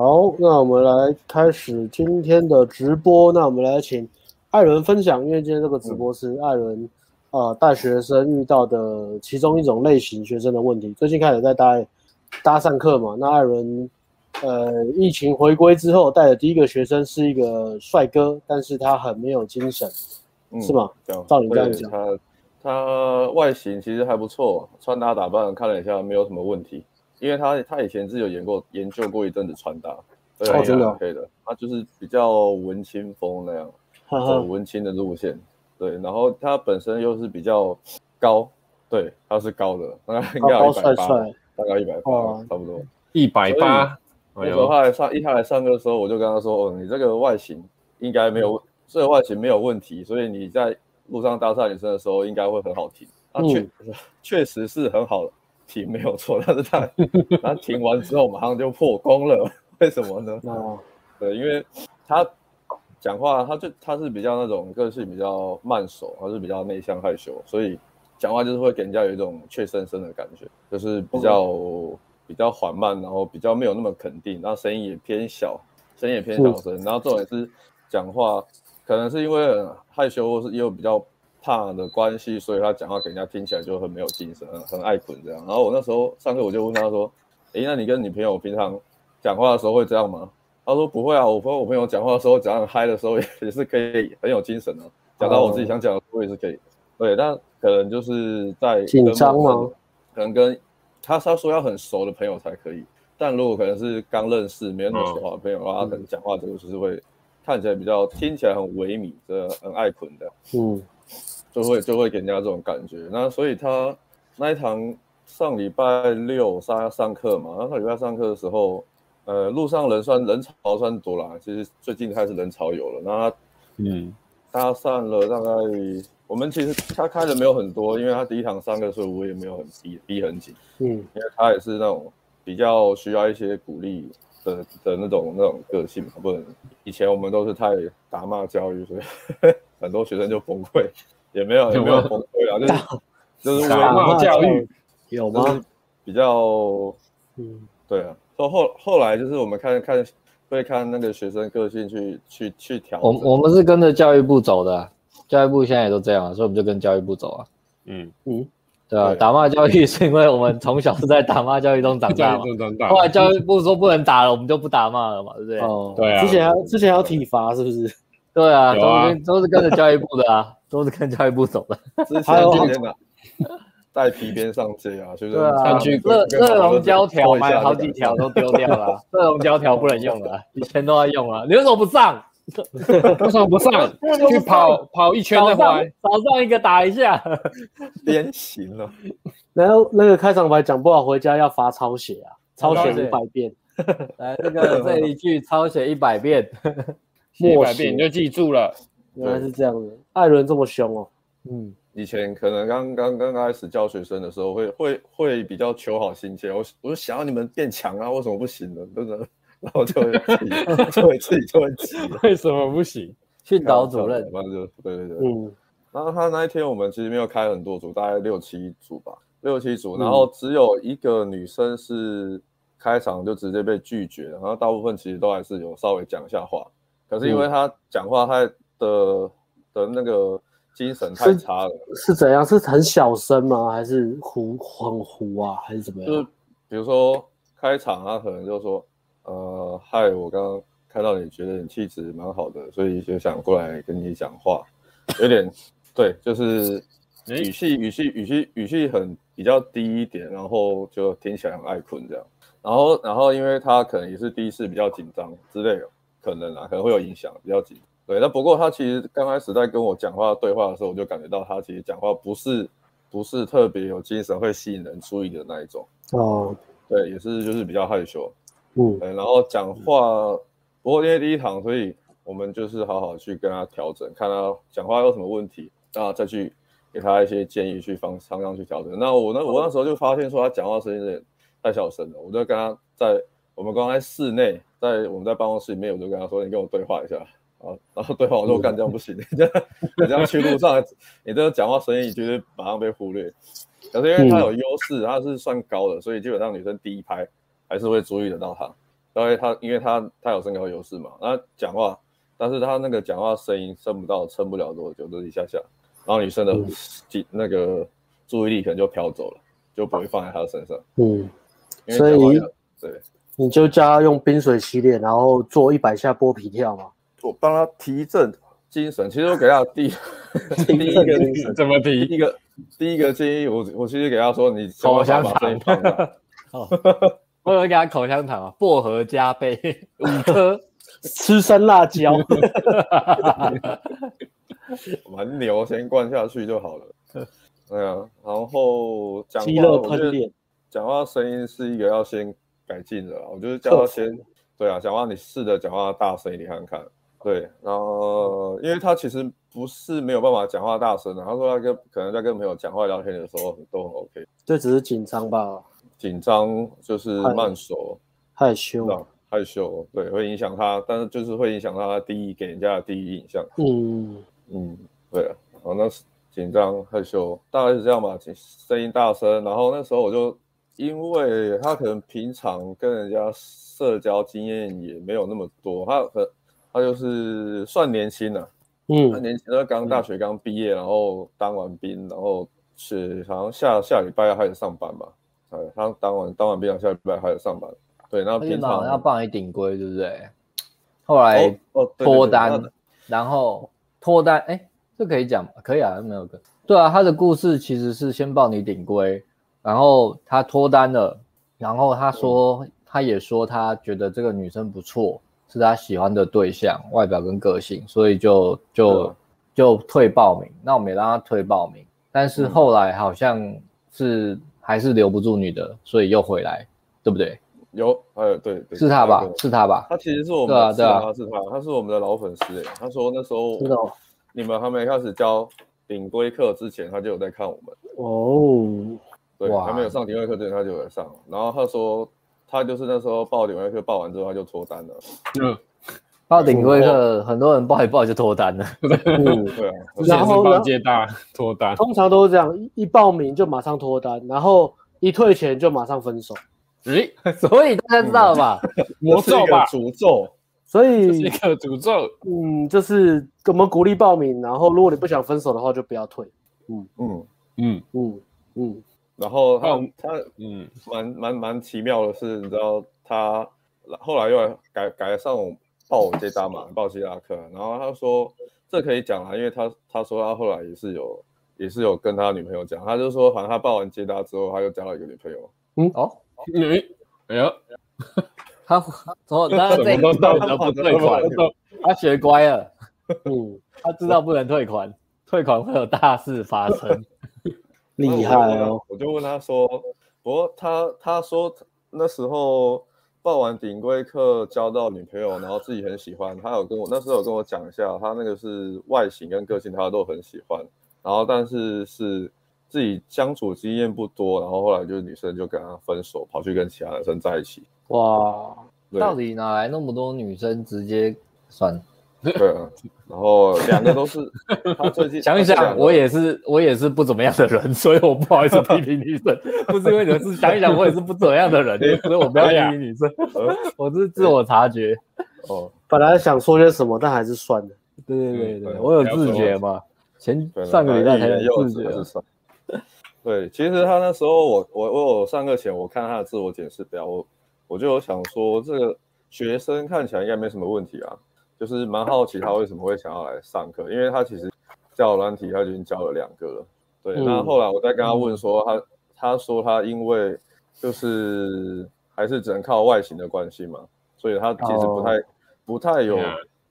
好，那我们来开始今天的直播。那我们来请艾伦分享，因为今天这个直播是艾伦啊大学生遇到的其中一种类型学生的问题。最近开始在带搭讪课嘛，那艾伦呃疫情回归之后带的第一个学生是一个帅哥，但是他很没有精神，嗯、是吗？照你这样讲，他他外形其实还不错，穿搭打扮看了一下没有什么问题。因为他他以前是有研过研究过一阵子穿搭，对啊，真的可以的。他就是比较文青风那样，很文青的路线。对，然后他本身又是比较高，对，他是高的，大概应该有一百八，大概一百八，差不多一百八。那时候他来上一他来上课的时候，我就跟他说：“哦，你这个外形应该没有，这个外形没有问题，所以你在路上搭讪女生的时候应该会很好听。”啊确确实是很好的。停没有错，但是他他停完之后马上就破功了，为什么呢？哦，对，因为他讲话，他就他是比较那种个性比较慢熟，他是比较内向害羞，所以讲话就是会给人家有一种怯生生的感觉，就是比较、哦、比较缓慢，然后比较没有那么肯定，然后声音也偏小，声音也偏小声，然后重点是讲话可能是因为害羞，或是也有比较。怕的关系，所以他讲话给人家听起来就很没有精神，很很爱捆这样。然后我那时候上课，我就问他说：“诶，那你跟你朋友平常讲话的时候会这样吗？”他说：“不会啊，我跟我朋友讲话的时候，讲很嗨的时候也是可以很有精神的，讲到我自己想讲的我也是可以。对，但可能就是在紧张吗？可能跟他他说要很熟的朋友才可以，但如果可能是刚认识没有那么熟的朋友的话，他可能讲话这个就是会看起来比较听起来很萎靡，这很爱捆的。嗯。就会就会给人家这种感觉，那所以他那一堂上礼拜六上上课嘛，然后上礼拜上课的时候，呃，路上人算人潮算多啦，其实最近开始人潮有了，那他嗯，他上了大概，我们其实他开的没有很多，因为他第一堂上课，所以我也没有很逼逼很紧，嗯，因为他也是那种比较需要一些鼓励的的那种那种个性嘛，不能以前我们都是太打骂教育，所以 很多学生就崩溃。也没有也没有崩溃啊，就是就是打骂教育有吗？比较嗯，对啊。后后后来就是我们看看会看那个学生个性去去去调。我我们是跟着教育部走的，啊，教育部现在也都这样，所以我们就跟教育部走啊。嗯嗯，对啊，打骂教育是因为我们从小是在打骂教育中长大嘛。后来教育部说不能打了，我们就不打骂了嘛，对不对？哦，对啊。之前要之前有体罚是不是？对啊，都是跟都是跟着教育部的啊。都是看教育部走的，之前今天的带皮鞭上街啊，就是上去热热熔胶条买了好几条都丢掉了，热熔胶条不能用了，以前都在用啊，你为什么不上？为什么不上？去跑跑一圈再回来，早上一个打一下，鞭刑了。然后那个开场白讲不好，回家要罚抄写啊，抄写一百遍。来，这个这一句抄写一百遍，一百遍你就记住了。原来是这样的，艾伦这么凶哦。嗯，以前可能刚刚刚开始教学生的时候会，会会会比较求好心切。我我就想要你们变强啊，为什么不行呢？真的，然后就会就会自己就会急，为什么不行？训导主任，反正就对对对。嗯，然后他那一天我们其实没有开很多组，大概六七组吧，六七组，然后只有一个女生是开场就直接被拒绝，然后大部分其实都还是有稍微讲一下话，可是因为他讲话太。的的那个精神太差了，是，是怎样？是很小声吗？还是糊很糊啊？还是怎么样？就是比如说开场，他可能就说：“呃，嗨，我刚刚看到你觉得你气质蛮好的，所以就想过来跟你讲话。”有点对，就是语气语气语气语气很比较低一点，然后就听起来很爱困这样。然后然后因为他可能也是第一次，比较紧张之类的，可能啊可能会有影响，比较紧。对，那不过他其实刚开始在跟我讲话对话的时候，我就感觉到他其实讲话不是不是特别有精神，会吸引人注意的那一种。哦，对，也是就是比较害羞。嗯，然后讲话，不过因为第一堂，所以我们就是好好去跟他调整，看他讲话有什么问题，然后再去给他一些建议，去方方向去调整。那我那我那时候就发现说他讲话声音有点太小声了，我就跟他在我们刚才室内，在我们在办公室里面，我就跟他说：“你跟我对话一下。”啊，然后对方我说干这样不行，你 这样你这样去路上，你这个讲话声音绝对马上被忽略。可是因为他有优势，他是算高的，所以基本上女生第一排还是会注意得到他。因为他因为他他有身高优势嘛，那讲话，但是他那个讲话声音升不到，撑不了多久，就一下下，然后女生的那个注意力可能就飘走了，就不会放在他的身上。嗯，所以对，你就叫他用冰水洗脸，然后做一百下剥皮跳嘛，我帮他提振精神。其实我给他第 第一个怎么提？第一个第一个建议，我我其实给他说，你口香糖。我有给他口香糖啊，薄荷加倍 五颗，吃生辣椒，蛮牛，先灌下去就好了。对啊，然后讲话，我觉得讲话声音是一个要先改进的。我就是叫他先，对啊，讲话你试着讲话大声一点看看。对，然后因为他其实不是没有办法讲话大声的，他说他跟可能在跟朋友讲话聊天的时候都很 OK，这只是紧张吧。紧张就是慢熟，害羞，害羞，对，会影响他，但是就是会影响他第一给人家的第一印象。嗯嗯，对啊，然后那是紧张害羞，大概是这样吧，声音大声。然后那时候我就，因为他可能平常跟人家社交经验也没有那么多，他和他就是算年轻了，嗯，他年轻，他刚大学刚毕业，然后当完兵，然后是好像下下礼拜要开始上班吧。哎，他当完当完兵，下礼拜还有上班。对，那平常要帮你顶规，对不对？后来脱单，然后脱单，哎，这可以讲吗？可以啊，没有个。对啊，他的故事其实是先帮你顶规，然后他脱单了，然后他说，嗯、他也说他觉得这个女生不错，是他喜欢的对象，外表跟个性，所以就就、嗯、就退报名。那我没让他退报名，但是后来好像是。还是留不住女的，所以又回来，对不对？有，呃，对，对，是他吧？是他吧？他其实是我们，对啊，对啊，是他，他是我们的老粉丝哎。他说那时候，你们还没开始教顶规课之前，他就有在看我们哦。对，还没有上顶规课之前，他就有在上。然后他说，他就是那时候报顶规课，报完之后他就脱单了。嗯。报顶规课，很多人报一报就脱单了。嗯，对啊。然后报接大脱单，通常都是这样，一报名就马上脱单，然后一退钱就马上分手。诶，所以大家知道了吧？魔咒吧，诅咒。所以是一个诅咒。嗯，就是我们鼓励报名，然后如果你不想分手的话，就不要退。嗯嗯嗯嗯嗯。然后他他嗯，蛮蛮蛮奇妙的是，你知道他后来又改改上。报我接单嘛，报希拉克，然后他说这可以讲啊，因为他他说他后来也是有也是有跟他女朋友讲，他就说反正他报完接单之后，他又交了一个女朋友。嗯哦，女，哎呀，他从他这都道德不退款，他学乖了，嗯，他知道不能退款，退款会有大事发生，厉害哦。我就问他说，不过他他说那时候。报完顶规课交到女朋友，然后自己很喜欢。他有跟我那时候有跟我讲一下，他那个是外形跟个性他都很喜欢。然后但是是自己相处经验不多，然后后来就是女生就跟他分手，跑去跟其他男生在一起。哇，到底哪来那么多女生直接算了？对啊，然后两个都是 他最近想一想，我也是我也是不怎么样的人，所以我不好意思批评女生，不是因为你们是想一想，我也是不怎么样的人，所以我不要批评女生，我是自我察觉。哦，本来想说些什么，但还是算了。对对对对，我有自觉嘛，前上个礼拜才有自觉。对，其实他那时候我我我有上课前我看他的自我检视表，我我就有想说这个学生看起来应该没什么问题啊。就是蛮好奇他为什么会想要来上课，因为他其实交友软体他已经教了两个了。对，嗯、那后来我再跟他问说他，他他说他因为就是还是只能靠外形的关系嘛，所以他其实不太、哦、不太有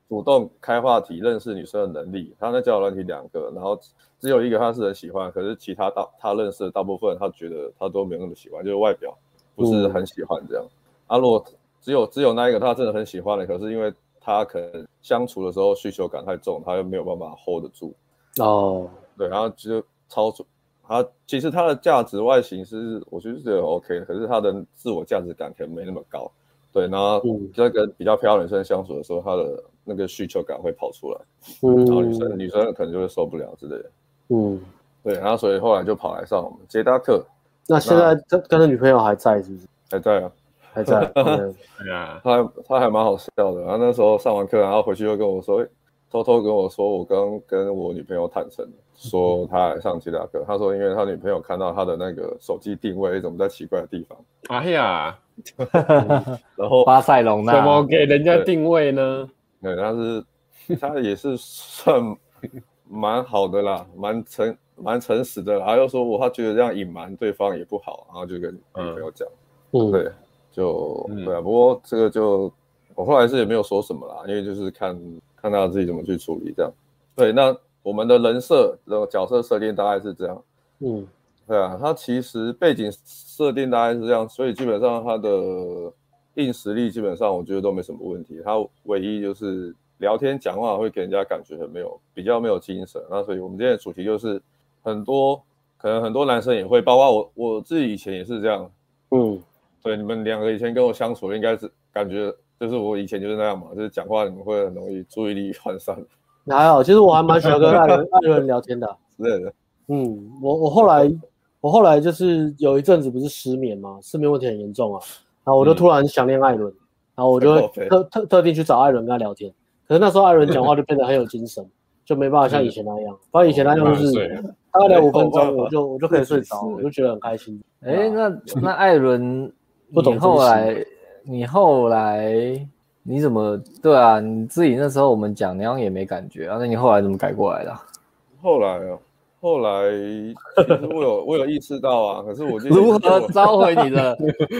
主动开话题认识女生的能力。他那交友软体两个，然后只有一个他是很喜欢，可是其他大他认识的大部分他觉得他都没有那么喜欢，就是外表不是很喜欢这样。阿、嗯啊、如果只有只有那一个他真的很喜欢的，可是因为。他可能相处的时候需求感太重，他又没有办法 hold 得住。哦，对，然后就超出他，其实他的价值外形是我觉得是 OK 的，可是他的自我价值感可能没那么高。对，然后在跟比较漂亮女生相处的时候，他的那个需求感会跑出来，嗯，然后女生女生可能就会受不了之类的。嗯，对，然后所以后来就跑来上我们捷达课。那现在跟跟他女朋友还在是不是？还在啊。还在。对啊，他他还蛮好笑的。然后那时候上完课，然后回去又跟我说，偷偷跟我说，我刚跟我女朋友坦诚，说他来上其他课。他说，因为他女朋友看到他的那个手机定位怎么在奇怪的地方。哎呀，然后 巴塞隆纳怎么给人家定位呢？对，他是他也是算蛮好的啦，蛮诚蛮诚实的。然后又说我他觉得这样隐瞒对方也不好，然后就跟女朋友讲，嗯，对，就、嗯、对啊。不过这个就我后来是也没有说什么啦，因为就是看看他自己怎么去处理这样。对，那我们的人设的角色设定大概是这样，嗯，对啊，他其实背景设定大概是这样，所以基本上他的硬实力基本上我觉得都没什么问题，他唯一就是。聊天讲话会给人家感觉很没有比较没有精神，那所以我们今天的主题就是很多可能很多男生也会，包括我我自己以前也是这样，嗯，对，你们两个以前跟我相处应该是感觉就是我以前就是那样嘛，就是讲话你们会很容易注意力涣散。还好，其实我还蛮喜欢跟爱人爱人聊天的，对的，嗯，我我后来我后来就是有一阵子不是失眠嘛，失眠问题很严重啊，然后我就突然想念艾伦，嗯、然后我就会 特特特地去找艾伦跟他聊天。可是那时候艾伦讲话就变得很有精神，就没办法像以前那样。反正以前那样就是大概聊五分钟，我就我就可以睡着，我就觉得很开心。哎，那那艾伦，你后来你后来你怎么对啊？你自己那时候我们讲那样也没感觉啊，那你后来怎么改过来的？后来啊，后来其实我有我有意识到啊，可是我如何召回你的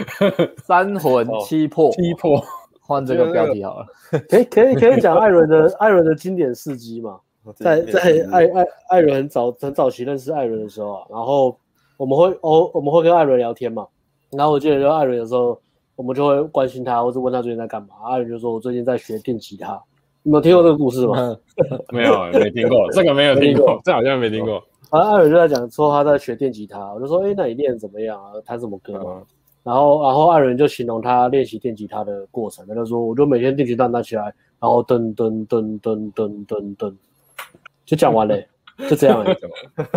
三魂七魄？七魄。换这个标题好了，可以可以可以讲艾伦的艾伦的经典事迹嘛？在在艾艾艾伦很早很早期认识艾伦的时候啊，然后我们会哦我们会跟艾伦聊天嘛，然后我记得就艾伦有时候我们就会关心他，或者问他最近在干嘛。艾伦就说：“我最近在学电吉他。”你有听过这个故事吗？没有，没听过，这个没有听过，这好像没听过。然后艾伦就在讲说他在学电吉他，我就说：“哎，那你练怎么样啊？弹什么歌吗？”然后，然后艾伦就形容他练习电吉他的过程，他就说：“我就每天电吉他拿起来，然后噔噔噔噔噔噔噔，就讲完了，就这样。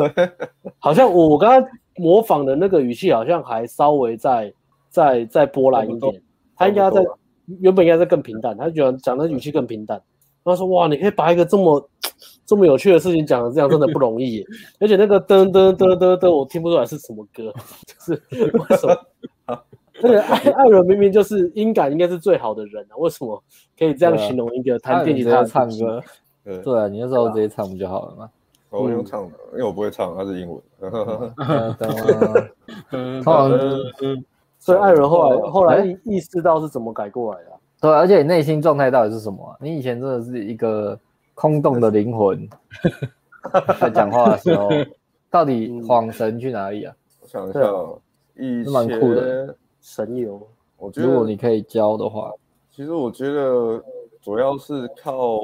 好像我我刚刚模仿的那个语气，好像还稍微再再再波澜一点。他应该在原本应该在更平淡，他觉得讲的语气更平淡。他说：哇，你可以把一个这么 这么有趣的事情讲成这样，真的不容易。而且那个噔噔噔噔噔，我听不出来是什么歌，就是为什么？”那个艾艾伦明明就是音感应该是最好的人啊，为什么可以这样形容一个弹电吉他唱歌？对啊，你那时候直接唱不就好了吗？我用唱的，因为我不会唱，它是英文。所以艾伦后来后来意识到是怎么改过来的？对，而且你内心状态到底是什么？你以前真的是一个空洞的灵魂，在讲话的时候，到底恍神去哪里啊？我想一下，以前蛮酷的。神游，我觉得如果你可以教的话，其实我觉得主要是靠，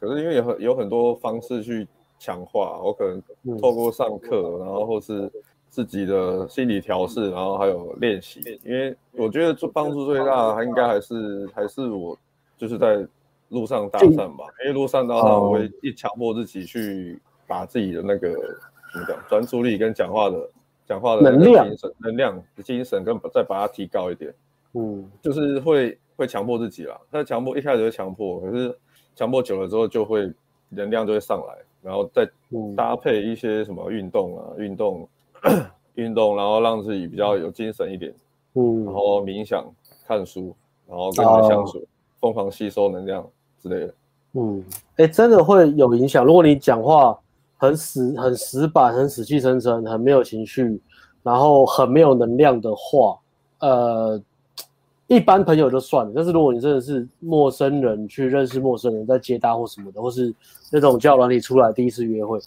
可是因为有很有很多方式去强化，我可能透过上课，然后或是自己的心理调试，然后还有练习。因为我觉得最帮助最大的，应该还是还是我就是在路上搭讪吧，因为路上搭讪我会一强迫自己去把自己的那个怎么讲专注力跟讲话的。讲话的能量、精神、能量的精神，跟再把它提高一点，嗯，就是会会强迫自己啦。他强迫一开始会强迫，可是强迫久了之后，就会能量就会上来，然后再搭配一些什么运动啊，运动运动，然后让自己比较有精神一点，嗯，然后冥想、看书，然后跟人相处，疯狂吸收能量之类的，嗯，哎，真的会有影响。如果你讲话。很死、很死板、很死气沉沉、很没有情绪，然后很没有能量的话，呃，一般朋友就算了。但是如果你真的是陌生人去认识陌生人，在接搭或什么的，或是那种交友软体出来第一次约会，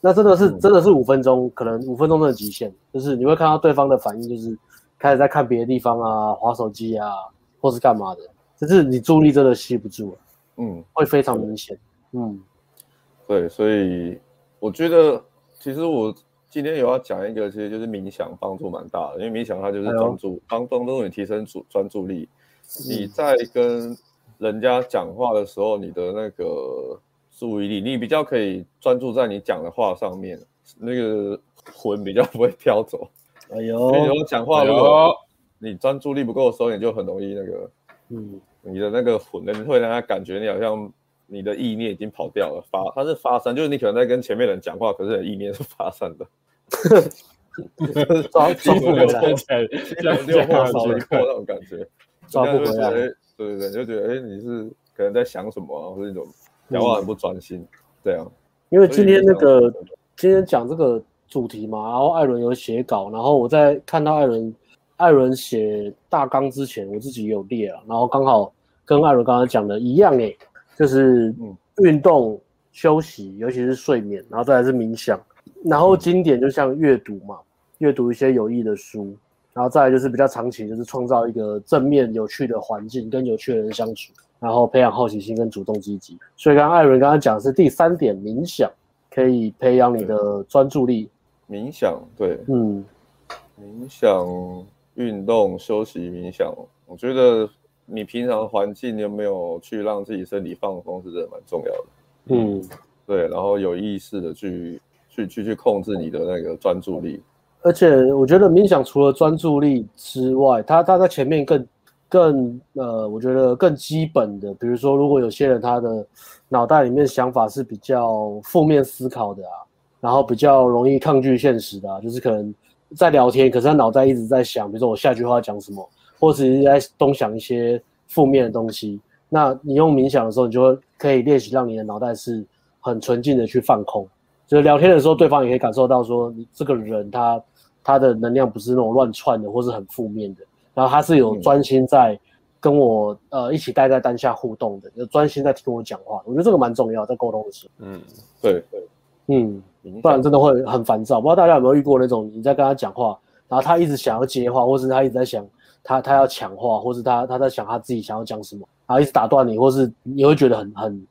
那真的是真的是五分钟，可能五分钟的极限，就是你会看到对方的反应，就是开始在看别的地方啊，划手机啊，或是干嘛的，就是你注意力真的吸不住了，嗯，会非常明显，嗯，对，所以。我觉得其实我今天有要讲一个，其实就是冥想帮助蛮大的，因为冥想它就是专注，帮帮助你提升主专注力。你在跟人家讲话的时候，你的那个注意力，你比较可以专注在你讲的话上面，那个魂比较不会飘走。哎呦，你如讲话如果你专注力不够的时候，你就很容易那个，嗯，你的那个魂，你会让他感觉你好像你的意念已经跑掉了，发，它是发散，就是你可能在跟前面人讲话，可是你的意念是发散的，抓抓不回来，像六号结构那种感觉，抓不回来，对对对，就觉得哎，你是可能在想什么啊，或者那种讲话很不专心，这样。因为今天那个今天讲这个主题嘛，然后艾伦有写稿，然后我在看到艾伦艾伦写大纲之前，我自己也有列了，然后刚好跟艾伦刚才讲的一样诶，就是运动休息，尤其是睡眠，然后再来是冥想，然后经典就像阅读嘛，阅读一些有益的书，然后再来就是比较长期，就是创造一个正面有趣的环境，跟有趣的人相处。然后培养好奇心跟主动积极，所以刚刚艾伦刚刚讲的是第三点，冥想可以培养你的专注力。冥想，对，嗯，冥想、运动、休息、冥想，我觉得你平常环境有没有去让自己身体放松，是真的蛮重要的。嗯，对，然后有意识的去去去去控制你的那个专注力。而且我觉得冥想除了专注力之外，它它在前面更。更呃，我觉得更基本的，比如说，如果有些人他的脑袋里面想法是比较负面思考的啊，然后比较容易抗拒现实的啊，就是可能在聊天，可是他脑袋一直在想，比如说我下句话讲什么，或者是在东想一些负面的东西。那你用冥想的时候，你就会可以练习让你的脑袋是很纯净的去放空。就是聊天的时候，对方也可以感受到说，你这个人他他的能量不是那种乱窜的，或是很负面的。然后他是有专心在跟我、嗯、呃一起待在当下互动的，有专心在听我讲话。我觉得这个蛮重要，在沟通的时候。嗯，对对，嗯，不然真的会很烦躁。不知道大家有没有遇过那种，你在跟他讲话，然后他一直想要接话，或是他一直在想他他要抢话，或是他他在想他自己想要讲什么，然后一直打断你，或是你会觉得很很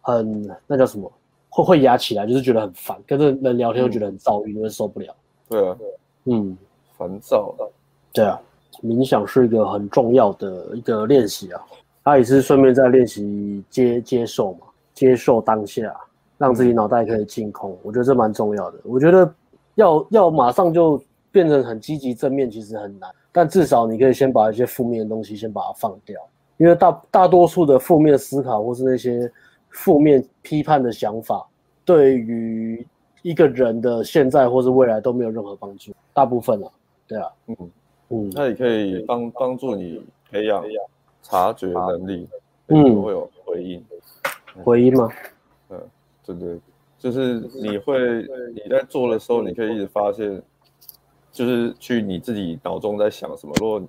很那叫什么，会会压起来，就是觉得很烦，跟这人聊天又觉得很躁郁，因为、嗯、受不了。对啊，嗯，烦躁啊，对啊。冥想是一个很重要的一个练习啊，他也是顺便在练习接接受嘛，接受当下，让自己脑袋可以净空，我觉得这蛮重要的。我觉得要要马上就变成很积极正面，其实很难，但至少你可以先把一些负面的东西先把它放掉，因为大大多数的负面思考或是那些负面批判的想法，对于一个人的现在或是未来都没有任何帮助，大部分啊，对啊，嗯。嗯，它也可以帮帮助你培养察觉能力，嗯，会有回应，回应吗？嗯，对对，就是你会你在做的时候，你可以一直发现，就是去你自己脑中在想什么。如果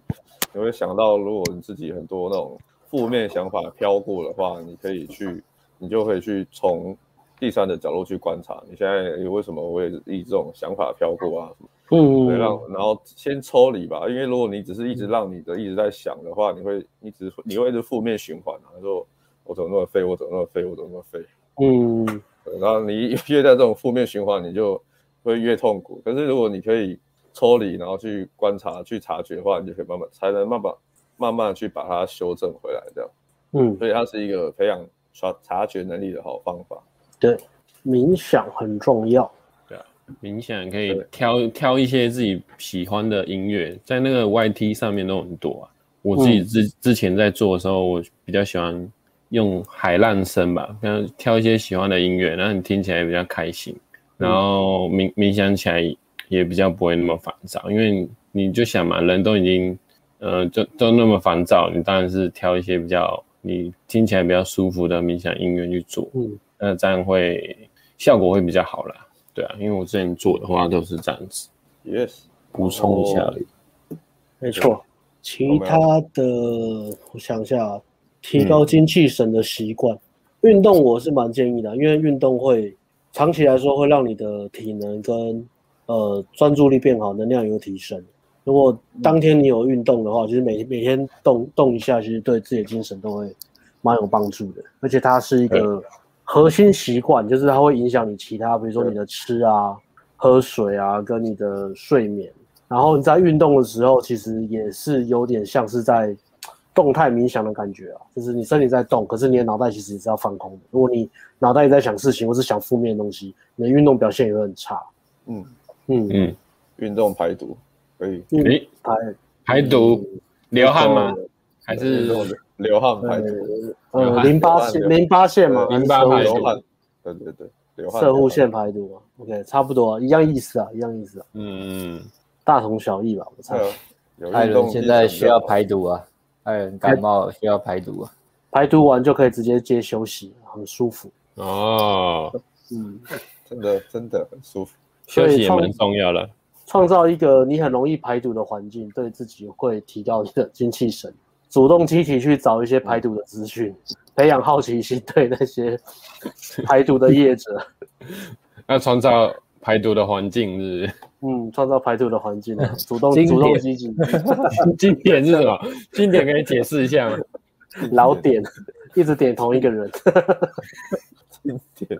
你会想到，如果你自己很多那种负面想法飘过的话，你可以去，你就可以去从第三的角度去观察，你现在为什么会以这种想法飘过啊？嗯，对，让然后先抽离吧，因为如果你只是一直让你的一直在想的话，你会一直你会一直负面循环啊，说我怎么那么废，我怎么那么废，我怎么那么废，嗯，然后你越在这种负面循环，你就会越痛苦。可是如果你可以抽离，然后去观察、去察觉的话，你就可以慢慢才能慢慢慢慢去把它修正回来，这样，嗯，所以它是一个培养察察觉能力的好方法。对，冥想很重要。对冥想可以挑挑一些自己喜欢的音乐，在那个 YT 上面都很多啊。我自己之之前在做的时候，我比较喜欢用海浪声吧，然后挑一些喜欢的音乐，然后你听起来也比较开心，然后冥冥想起来也比较不会那么烦躁，因为你就想嘛，人都已经呃就都那么烦躁，你当然是挑一些比较你听起来比较舒服的冥想音乐去做，嗯，那这样会效果会比较好啦。对啊，因为我之前做的话都是这样子。Yes，补充一下而已。没错，其他的我想一下，提高精气神的习惯，嗯、运动我是蛮建议的，因为运动会长期来说会让你的体能跟呃专注力变好，能量有提升。如果当天你有运动的话，其实每每天动动一下，其实对自己的精神都会蛮有帮助的，而且它是一个。核心习惯就是它会影响你其他，比如说你的吃啊、喝水啊，跟你的睡眠。然后你在运动的时候，其实也是有点像是在动态冥想的感觉啊，就是你身体在动，可是你的脑袋其实也是要放空的。如果你脑袋也在想事情，或是想负面的东西，你的运动表现也会很差。嗯嗯嗯，运动排毒可以。嗯，排排毒流汗吗？还是流汗排毒？呃，淋巴腺淋巴腺嘛，淋巴排毒。对对对，摄护腺排毒嘛。OK，差不多，一样意思啊，一样意思啊。嗯，大同小异吧，我猜。艾伦现在需要排毒啊，艾伦感冒需要排毒啊，排毒完就可以直接接休息，很舒服。哦，嗯，真的真的很舒服，休息也蛮重要的。创造一个你很容易排毒的环境，对自己会提高你的精气神，主动积极去找一些排毒的资讯，培养好奇心，对那些 排毒的业者，那创造排毒的环境，是不是？嗯，创造排毒的环境，主动主动积极。经典是什么？经典可以解释一下吗？老点，一直点同一个人。经典，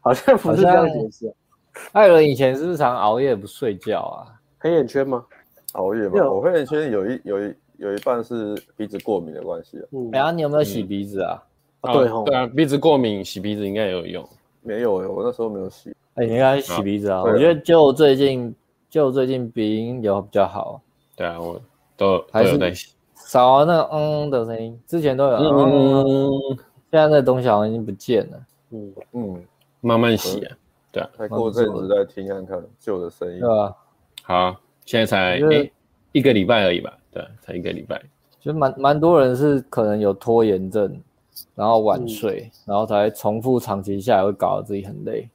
好像不是这样解释。艾伦以前是不是常熬夜不睡觉啊？黑眼圈吗？熬夜吗？我黑眼圈有一有一有一半是鼻子过敏的关系啊。嗯，然后你有没有洗鼻子啊？对对啊，鼻子过敏洗鼻子应该也有用。没有诶，我那时候没有洗。哎，你应该洗鼻子啊！我觉得就最近就最近鼻音有比较好。对啊，我都还是在洗。少那个嗯的声音，之前都有嗯，现在那个东西好像已经不见了。嗯嗯，慢慢洗啊。对啊，再过阵子再听看看旧的声音。对啊，好，现在才一一个礼拜而已吧？对，才一个礼拜。就蛮蛮多人是可能有拖延症，然后晚睡，然后才重复长期下来会搞得自己很累。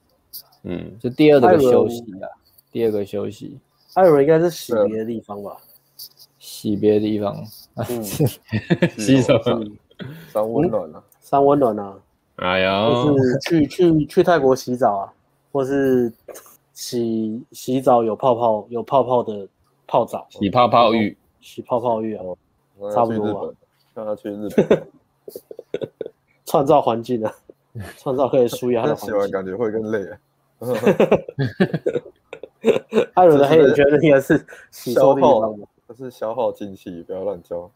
嗯，就第二个休息啊，第二个休息。艾伦应该是洗别的地方吧？洗别的地方，洗什么？三温暖啊，三温暖啊。哎呀，就是去去去泰国洗澡啊。或是洗洗澡有泡泡有泡泡的泡澡，洗泡泡浴，洗泡泡浴啊，差不多吧。让他去日本，创造环境啊，创造可以舒压的环境。洗完感觉会更累啊。艾伦的黑眼圈应该是消耗，这是消耗精气，不要乱交。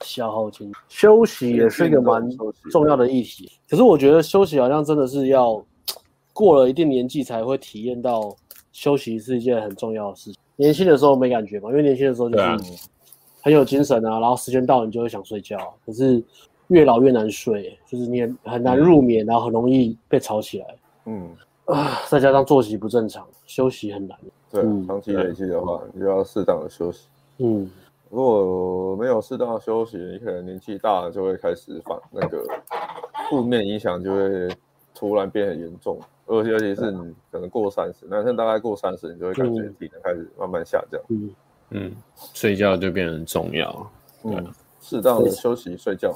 消耗精气，休息也是一个蛮重要的议题。可是我觉得休息好像真的是要。过了一定年纪才会体验到休息是一件很重要的事情。年轻的时候没感觉嘛，因为年轻的时候就是很有精神啊，然后时间到了你就会想睡觉。可是越老越难睡，就是你很难入眠，然后很容易被吵起来。嗯啊，再加上作息不正常，休息很难。对，长期累积的话，你就要适当的休息。嗯，如果没有适当的休息，你可能年纪大了就会开始反那个负面影响，就会突然变很严重。而且尤其是你可能过三十，男生大概过三十，你就会感觉体能开始慢慢下降。嗯嗯，睡觉就变得很重要。嗯，适当的休息睡觉。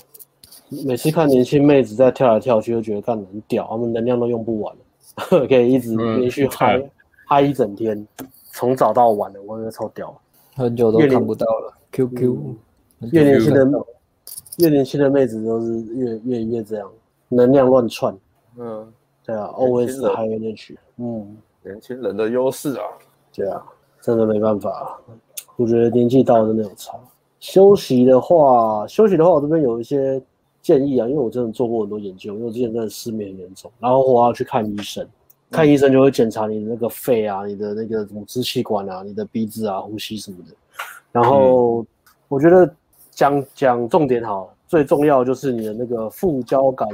每次看年轻妹子在跳来跳去，就觉得看很屌，他们能量都用不完了，可以一直连续嗨嗨一整天，从早到晚的，我觉得超屌。很久都看不到了。QQ，越年轻的越年轻的妹子都是越越越这样，能量乱窜。嗯。对啊，always high energy。嗯，年轻人的优势啊。对啊，真的没办法。我觉得年纪到了真的有差。休息的话，休息的话，我这边有一些建议啊，因为我真的做过很多研究，因为我之前真的失眠很严重，然后我要去看医生，看医生就会检查你的那个肺啊，你的那个什么支气管啊，你的鼻子啊，呼吸什么的。然后我觉得讲讲重点好，最重要就是你的那个副交感。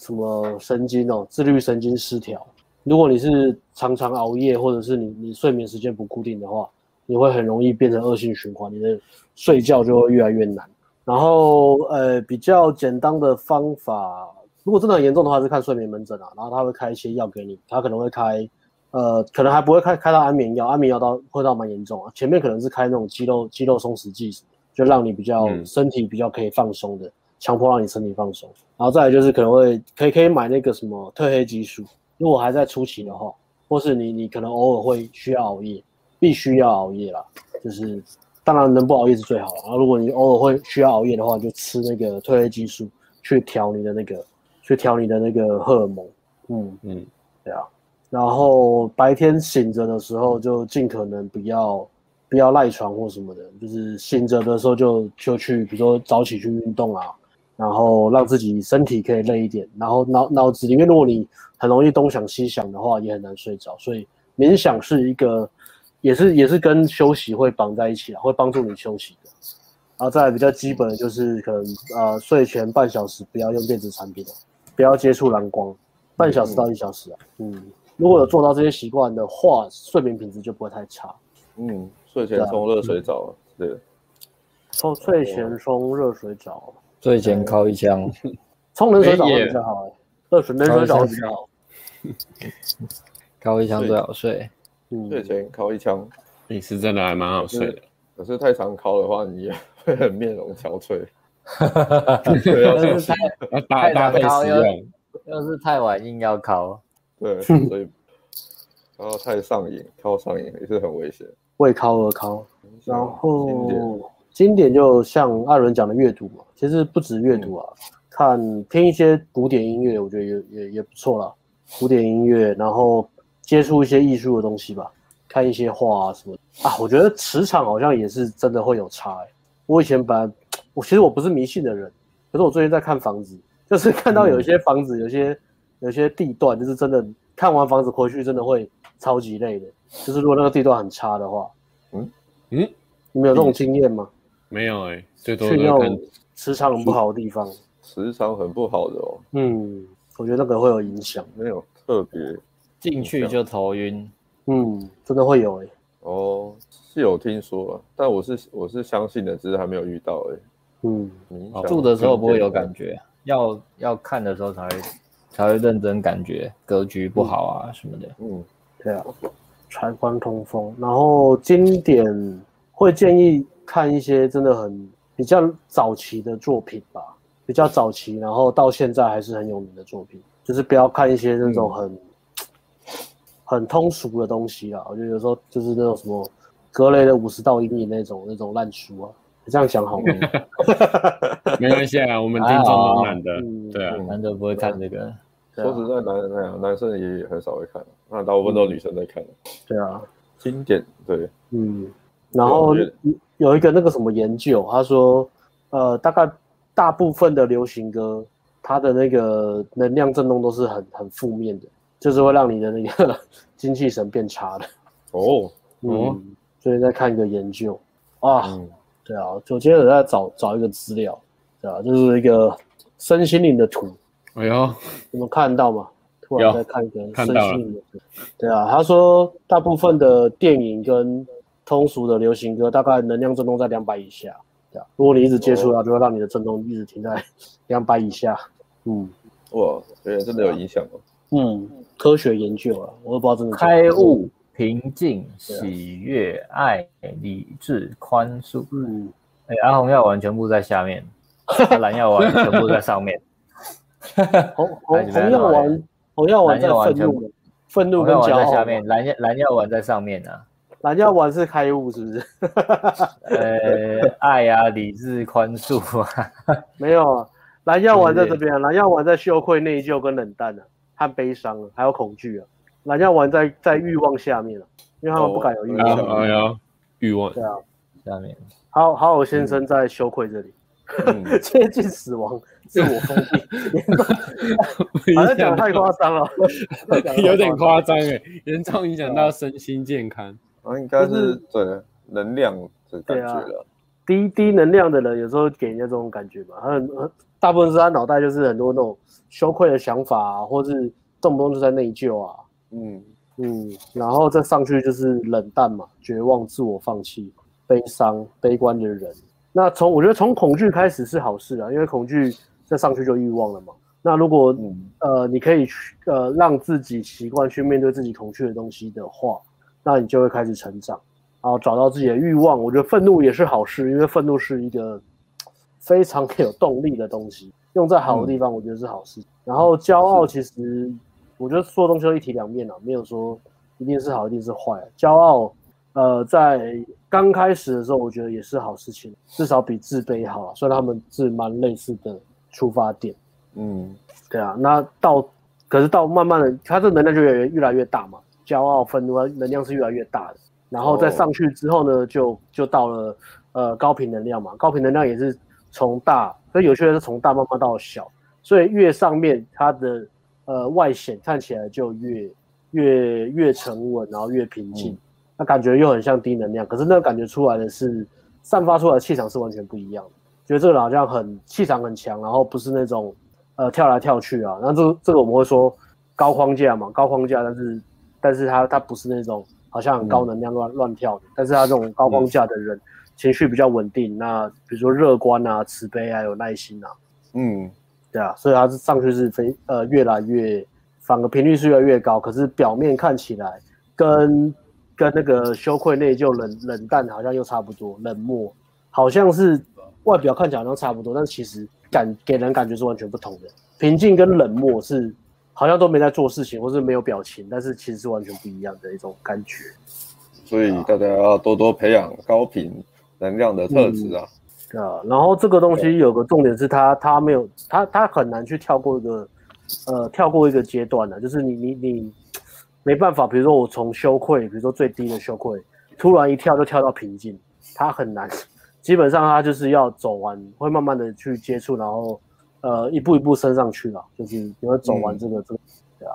什么神经哦，自律神经失调。如果你是常常熬夜，或者是你你睡眠时间不固定的话，你会很容易变成恶性循环，你的睡觉就会越来越难。然后呃，比较简单的方法，如果真的很严重的话，是看睡眠门诊啊，然后他会开一些药给你，他可能会开呃，可能还不会开开到安眠药，安眠药到会到蛮严重啊。前面可能是开那种肌肉肌肉松弛剂，就让你比较身体比较可以放松的。强迫让你身体放松，然后再来就是可能会可以可以买那个什么褪黑激素，如果还在初期的话，或是你你可能偶尔会需要熬夜，必须要熬夜啦，就是当然能不熬夜是最好的。然后如果你偶尔会需要熬夜的话，就吃那个褪黑激素去调你的那个去调你的那个荷尔蒙。嗯嗯，对啊。然后白天醒着的时候就尽可能不要不要赖床或什么的，就是醒着的时候就就去，比如说早起去运动啊。然后让自己身体可以累一点，然后脑脑子里面，如果你很容易东想西想的话，也很难睡着。所以冥想是一个也是也是跟休息会绑在一起啊，会帮助你休息的。然后再来比较基本的就是可能呃睡前半小时不要用电子产品，不要接触蓝光，半小时到一小时啊。嗯，如果有做到这些习惯的话，睡眠品质就不会太差。嗯，睡前冲热水澡，对，对。冲睡前冲热水澡，睡前靠一枪，冲冷水澡会比较好，热水冷水澡会比较好。靠一枪最好睡。睡前靠一枪，你是真的还蛮好睡的。可是太常靠的话，你也会很面容憔悴。哈哈哈哈哈！要是太太常靠，要要是太晚硬要靠，对，所以然后太上瘾，靠上瘾也是很危险。为靠而靠，然后经典就像艾伦讲的阅读嘛，其实不止阅读啊，嗯、看听一些古典音乐，我觉得也也也不错啦。古典音乐，然后接触一些艺术的东西吧。看一些画啊什么啊，我觉得磁场好像也是真的会有差欸。我以前本来我其实我不是迷信的人，可是我最近在看房子，就是看到有一些房子，有些有些地段，就是真的看完房子回去真的会超级累的。就是如果那个地段很差的话，嗯嗯，你们有这种经验吗？没有哎，最多去那种磁场很不好的地方，磁场很不好的哦。嗯，我觉得那个会有影响，没有特别进去就头晕。嗯，真的会有哎、欸。哦，是有听说啊，但我是我是相信的，只是还没有遇到哎、欸。嗯，住的时候不会有感觉，要要看的时候才会才会认真感觉格局不好啊、嗯、什么的。嗯，对啊，财官通风，然后经典会建议看一些真的很比较早期的作品吧，比较早期，然后到现在还是很有名的作品，就是不要看一些那种很。嗯很通俗的东西啦，我觉得有时候就是那种什么格雷的五十道阴影那种那种烂书啊，这样想好吗？没关系啊，我们听众都男的，对啊，男的不会看这个。说实在，男人那样，男生也很少会看，那大部分都是女生在看。对啊，经典对，嗯，然后有一个那个什么研究，他说，呃，大概大部分的流行歌，它的那个能量震动都是很很负面的。就是会让你的那个 精气神变差的。哦，嗯，所以在看一个研究。啊，嗯、对啊，就接着在找找一个资料，对啊，就是一个身心灵的图，哎呦，你们看到吗？突然在看一个身心灵的图，对啊，他说大部分的电影跟通俗的流行歌大概能量振动在两百以下，对啊，如果你一直接触它，就会让你的振动一直停在 两百以下，嗯，哇，对，真的有影响哦。嗯，科学研究啊，我都不知道真的。开悟、平静、喜悦、爱、理智、宽恕。嗯，哎，阿红药丸全部在下面，蓝药丸全部在上面。红红红药丸，红药丸在愤怒，愤怒跟骄傲在下面，蓝药蓝药丸在上面啊。蓝药丸是开悟是不是？呃，爱啊，理智、宽恕啊，没有啊，蓝药丸在这边，蓝药丸在羞愧、内疚跟冷淡啊。和悲伤啊，还有恐惧啊，蓝药丸在在欲望下面啊，因为他们不敢有欲望。哎呀，欲望。对啊，下面。好好我先生在羞愧这里，接近死亡，自我封闭。好像讲太夸张了，有点夸张哎，严重影响到身心健康。啊，应该是对能量的感觉了。低低能量的人有时候给人家这种感觉嘛，很很大部分是他脑袋就是很多那种。羞愧的想法啊，或是动不动就在内疚啊，嗯嗯，然后再上去就是冷淡嘛，绝望、自我放弃、悲伤、悲观的人。那从我觉得从恐惧开始是好事啊，因为恐惧再上去就欲望了嘛。那如果、嗯、呃你可以去呃让自己习惯去面对自己恐惧的东西的话，那你就会开始成长，然后找到自己的欲望。我觉得愤怒也是好事，因为愤怒是一个非常有动力的东西。用在好的地方，我觉得是好事。嗯、然后骄傲，其实我觉得说东西都一体两面啊，没有说一定是好，一定是坏。骄傲，呃，在刚开始的时候，我觉得也是好事情，至少比自卑好啊。虽然他们是蛮类似的出发点，嗯，对啊。那到可是到慢慢的，他这能量就越越来越大嘛。骄傲、愤怒，能量是越来越大的。然后再上去之后呢，就就到了呃高频能量嘛。高频能量也是从大。所以有些人是从大慢慢到小，所以越上面它的呃外显看起来就越越越沉稳，然后越平静，嗯、那感觉又很像低能量，可是那个感觉出来的是散发出来的气场是完全不一样的。觉得这个人好像很气场很强，然后不是那种呃跳来跳去啊。那这这个我们会说高框架嘛，高框架，但是但是他他不是那种好像很高能量乱乱跳的，但是他这种高框架的人。情绪比较稳定，那比如说乐观啊、慈悲啊、有耐心啊，嗯，对啊，所以他是上去是非呃越来越，反而频率是越来越高，可是表面看起来跟跟那个羞愧、内疚、冷冷淡好像又差不多，冷漠好像是外表看起来好像差不多，但其实感给人感觉是完全不同的。平静跟冷漠是好像都没在做事情，或是没有表情，但是其实是完全不一样的一种感觉。所以大家要多多培养高频。能量的特质啊，嗯、啊，然后这个东西有个重点是它，它没有，它它很难去跳过一个，呃，跳过一个阶段的，就是你你你没办法，比如说我从羞愧，比如说最低的羞愧，突然一跳就跳到平静，它很难，基本上它就是要走完，会慢慢的去接触，然后呃一步一步升上去了，就是你会走完这个、嗯、这个，对啊，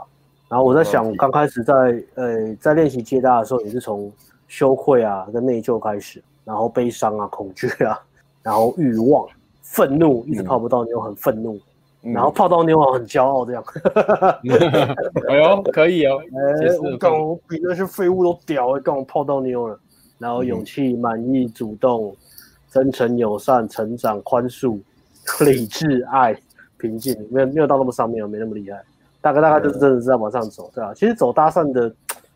然后我在想，刚开始在呃在练习接搭的时候，也是从羞愧啊跟内疚开始。然后悲伤啊，恐惧啊，然后欲望、愤怒，一直泡不到妞，很愤怒，嗯、然后泡到妞很骄傲，这样。嗯、哎呦，可以哦。哎，我刚我比那些废物都屌，刚我泡到妞了。然后勇气、嗯、满意、主动、真诚、友善、成长、宽恕、理智、爱、平静，没有没有到那么上面，没那么厉害。大概大概就是真的是在往上走，对啊。其实走搭讪的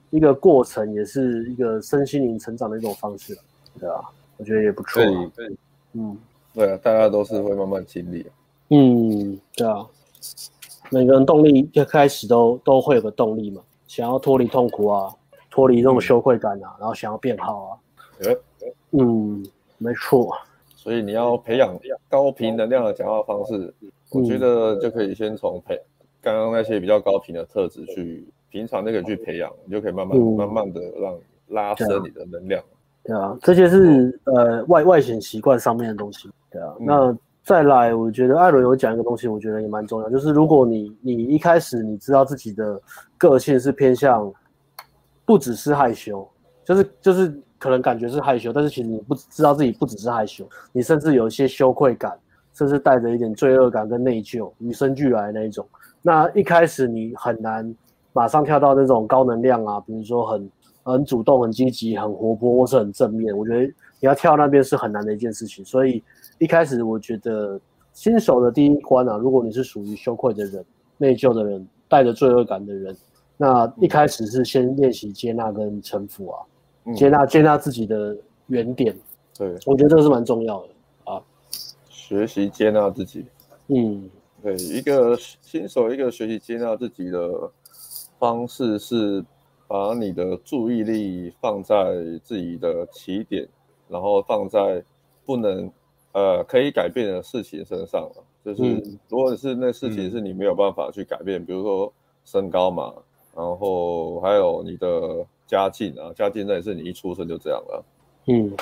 一个过程，也是一个身心灵成长的一种方式。对啊，我觉得也不错。对，对，嗯，对啊，大家都是会慢慢经历。嗯，对啊，每个人动力一开始都都会有个动力嘛，想要脱离痛苦啊，脱离这种羞愧感啊，嗯、然后想要变好啊。欸、嗯，没错。所以你要培养高频能量的讲话方式，嗯、我觉得就可以先从培刚刚那些比较高频的特质去，平常那个去培养，你就可以慢慢、嗯、慢慢的让拉伸你的能量。对啊，这些是呃外外显习惯上面的东西。对啊，嗯、那再来，我觉得艾伦有讲一个东西，我觉得也蛮重要，就是如果你你一开始你知道自己的个性是偏向，不只是害羞，就是就是可能感觉是害羞，但是其实你不知道自己不只是害羞，你甚至有一些羞愧感，甚至带着一点罪恶感跟内疚，与生俱来的那一种。那一开始你很难马上跳到那种高能量啊，比如说很。很主动、很积极、很活泼，或是很正面。我觉得你要跳那边是很难的一件事情。所以一开始，我觉得新手的第一关啊，如果你是属于羞愧的人、内疚的人、带着罪恶感的人，那一开始是先练习接纳跟臣服啊，接纳接纳自己的原点。对，我觉得这个是蛮重要的啊。学习接纳自己。嗯，对，一个新手一个学习接纳自己的方式是。把你的注意力放在自己的起点，然后放在不能呃可以改变的事情身上。就是如果是那事情是你没有办法去改变，嗯、比如说身高嘛，然后还有你的家境啊，家境那也是你一出生就这样了。嗯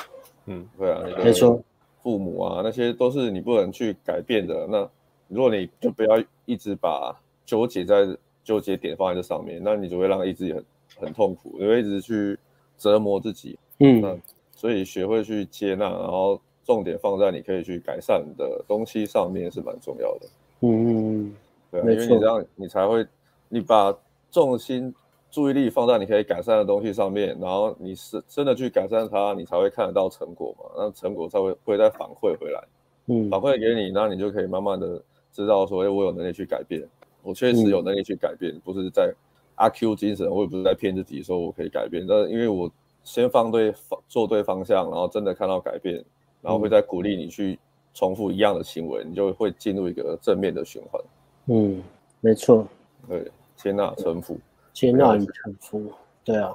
嗯，对啊，没错，父母啊那些都是你不能去改变的。那如果你就不要一直把纠结在纠结点放在这上面，那你就会让意志力很。很痛苦，你会一直去折磨自己，嗯，那所以学会去接纳，然后重点放在你可以去改善的东西上面是蛮重要的，嗯嗯，对啊，因为你这样你才会，你把重心注意力放在你可以改善的东西上面，然后你是真的去改善它，你才会看得到成果嘛，那成果才会会再反馈回来，嗯，反馈给你，那你就可以慢慢的知道说，哎，我有能力去改变，我确实有能力去改变，嗯、不是在。阿 Q 精神，我也不是在骗自己说我可以改变，但因为我先放对方做对方向，然后真的看到改变，然后会再鼓励你去重复一样的行为，你就会进入一个正面的循环。嗯，没错。对，接纳臣服，接纳与臣服。对啊。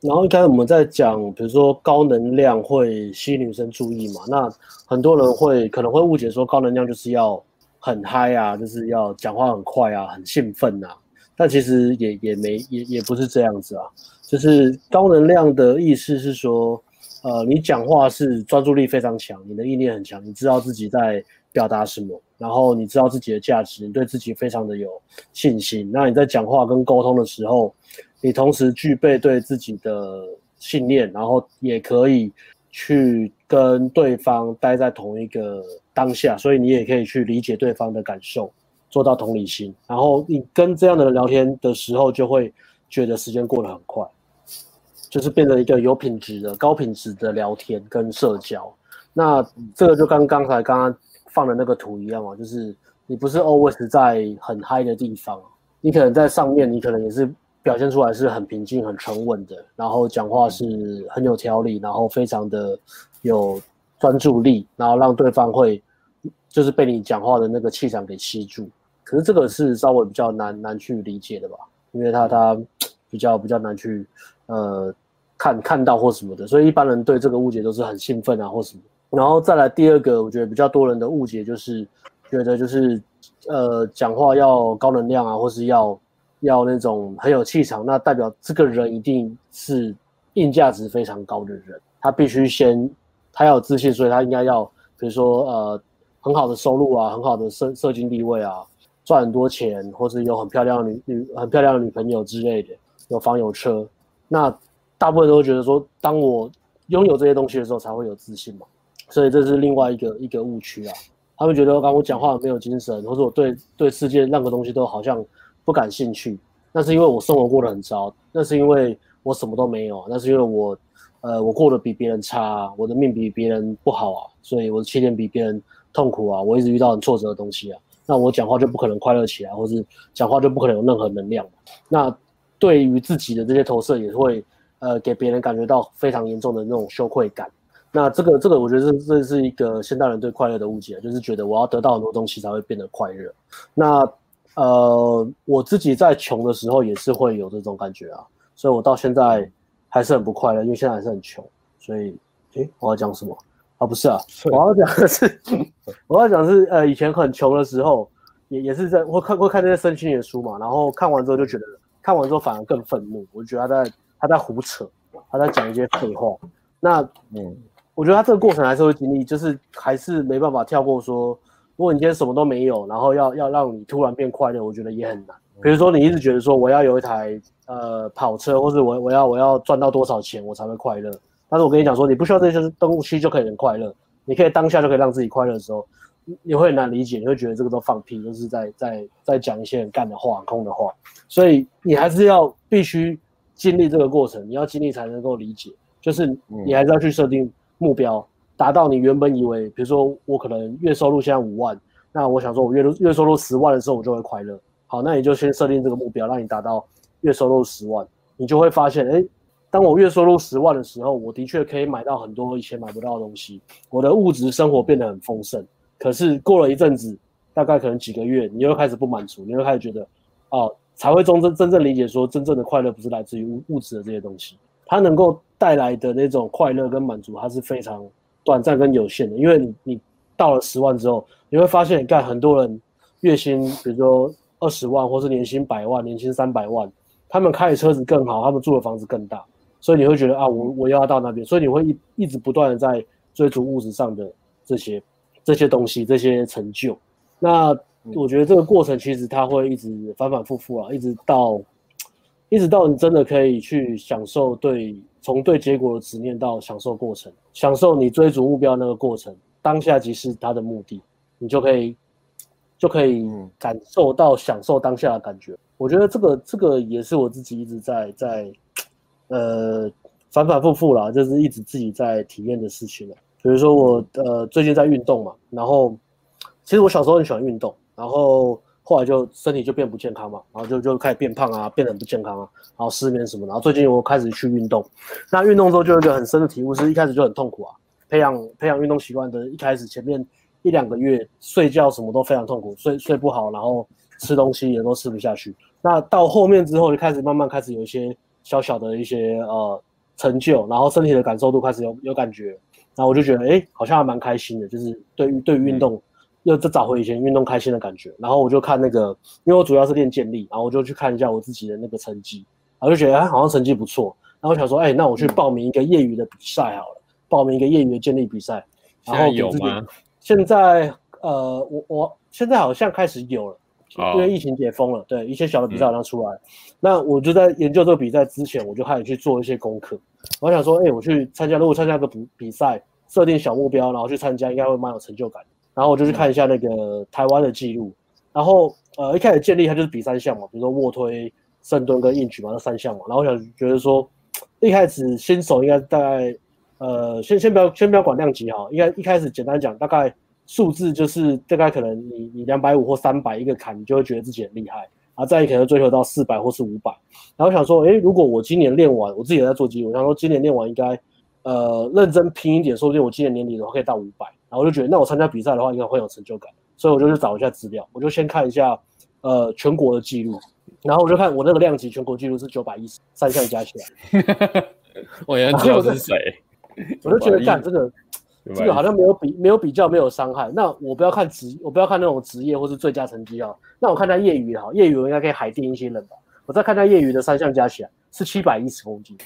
然后一开始我们在讲，比如说高能量会吸女生注意嘛，那很多人会可能会误解说高能量就是要很嗨啊，就是要讲话很快啊，很兴奋啊。但其实也也没也也不是这样子啊，就是高能量的意思是说，呃，你讲话是专注力非常强，你的意念很强，你知道自己在表达什么，然后你知道自己的价值，你对自己非常的有信心。那你在讲话跟沟通的时候，你同时具备对自己的信念，然后也可以去跟对方待在同一个当下，所以你也可以去理解对方的感受，做到同理心。然后你跟这样的人聊天的时候，就会觉得时间过得很快，就是变成一个有品质的、高品质的聊天跟社交。那这个就跟刚才刚刚放的那个图一样嘛，就是你不是 always 在很嗨的地方，你可能在上面，你可能也是表现出来是很平静、很沉稳的，然后讲话是很有条理，然后非常的有专注力，然后让对方会就是被你讲话的那个气场给吸住。可是这个是稍微比较难难去理解的吧，因为他他比较比较难去呃看看到或什么的，所以一般人对这个误解都是很兴奋啊或什么。然后再来第二个，我觉得比较多人的误解就是觉得就是，呃，讲话要高能量啊，或是要要那种很有气场，那代表这个人一定是硬价值非常高的人，他必须先他要有自信，所以他应该要比如说呃很好的收入啊，很好的社社经地位啊，赚很多钱，或是有很漂亮的女女很漂亮的女朋友之类的，有房有车。那大部分都会觉得说，当我拥有这些东西的时候，才会有自信嘛。所以这是另外一个一个误区啊，他们觉得刚我讲话没有精神，或者我对对世界任何东西都好像不感兴趣，那是因为我生活过得很糟，那是因为我什么都没有，那是因为我呃我过得比别人差，我的命比别人不好啊，所以我的起点比别人痛苦啊，我一直遇到很挫折的东西啊，那我讲话就不可能快乐起来，或是讲话就不可能有任何能量。那对于自己的这些投射也会呃给别人感觉到非常严重的那种羞愧感。那这个这个，我觉得这这是一个现代人对快乐的误解，就是觉得我要得到很多东西才会变得快乐。那呃，我自己在穷的时候也是会有这种感觉啊，所以我到现在还是很不快乐，因为现在还是很穷。所以，诶，我要讲什么？啊，不是啊，我要讲的是，我要讲的是，呃，以前很穷的时候，也也是在我看过看那些身心灵的书嘛，然后看完之后就觉得，看完之后反而更愤怒，我觉得他在他在胡扯，他在讲一些废话。那嗯。我觉得他这个过程还是会经历，就是还是没办法跳过说，如果你今天什么都没有，然后要要让你突然变快乐，我觉得也很难。比如说你一直觉得说我要有一台呃跑车，或者我我要我要赚到多少钱我才会快乐，但是我跟你讲说你不需要这些东西就可以很快乐，你可以当下就可以让自己快乐的时候，你会很难理解，你会觉得这个都放屁，就是在在在讲一些很干的话、很空的话。所以你还是要必须经历这个过程，你要经历才能够理解，就是你还是要去设定。目标达到你原本以为，比如说我可能月收入现在五万，那我想说我月月收入十万的时候，我就会快乐。好，那你就先设定这个目标，让你达到月收入十万，你就会发现，哎，当我月收入十万的时候，我的确可以买到很多以前买不到的东西，我的物质生活变得很丰盛。可是过了一阵子，大概可能几个月，你又开始不满足，你又开始觉得，哦，才会真正真正理解说，真正的快乐不是来自于物物质的这些东西，它能够。带来的那种快乐跟满足，它是非常短暂跟有限的。因为你你到了十万之后，你会发现，干很多人月薪，比如说二十万，或是年薪百万、年薪三百万，他们开的车子更好，他们住的房子更大，所以你会觉得啊，我我要到那边，所以你会一一直不断的在追逐物质上的这些这些东西、这些成就。那我觉得这个过程其实它会一直反反复复啊，一直到一直到你真的可以去享受对。从对结果的执念到享受过程，享受你追逐目标那个过程，当下即是它的目的，你就可以就可以感受到享受当下的感觉。我觉得这个这个也是我自己一直在在呃反反复复啦，就是一直自己在体验的事情了。比如说我呃最近在运动嘛，然后其实我小时候很喜欢运动，然后。后来就身体就变不健康嘛，然后就就开始变胖啊，变得很不健康啊，然后失眠什么，然后最近我开始去运动，那运动之后就有一个很深的体悟，是一开始就很痛苦啊，培养培养运动习惯的，一开始前面一两个月睡觉什么都非常痛苦，睡睡不好，然后吃东西也都吃不下去。那到后面之后就开始慢慢开始有一些小小的一些呃成就，然后身体的感受度开始有有感觉，然后我就觉得哎，好像还蛮开心的，就是对于对于运动。又再找回以前运动开心的感觉，然后我就看那个，因为我主要是练健力，然后我就去看一下我自己的那个成绩，然后就觉得哎，好像成绩不错，然后我想说，哎，那我去报名一个业余的比赛好了，嗯、报名一个业余的健力比赛，然后有吗？现在呃，我我现在好像开始有了，因为疫情解封了，对一些小的比赛好像出来，嗯、那我就在研究这个比赛之前，我就开始去做一些功课。我想说，哎、欸，我去参加，如果参加个比比赛，设定小目标，然后去参加，应该会蛮有成就感。然后我就去看一下那个台湾的记录，嗯、然后呃，一开始建立它就是比三项嘛，比如说卧推、深蹲跟硬举嘛，那三项嘛。然后我想觉得说，一开始新手应该大概呃，先先不要先不要管量级哈，应该一开始简单讲，大概。数字就是大概可能你你两百五或三百一个坎，你就会觉得自己很厉害，然后再可能追求到四百或是五百。然后想说，诶，如果我今年练完，我自己也在做记录，我想说今年练完应该，呃，认真拼一点，说不定我今年年底的话可以到五百。然后我就觉得，那我参加比赛的话应该会有成就感，所以我就去找一下资料，我就先看一下，呃，全国的记录，然后我就看我那个量级全国记录是九百一十，三项加起来。我也知道是谁，我就觉得干这个。这个好像没有比没有比较没有伤害，那我不要看职我不要看那种职业或是最佳成绩啊，那我看他业余的哈，业余我应该可以海定一些人吧。我再看他业余的三项加起来是七百一十公斤，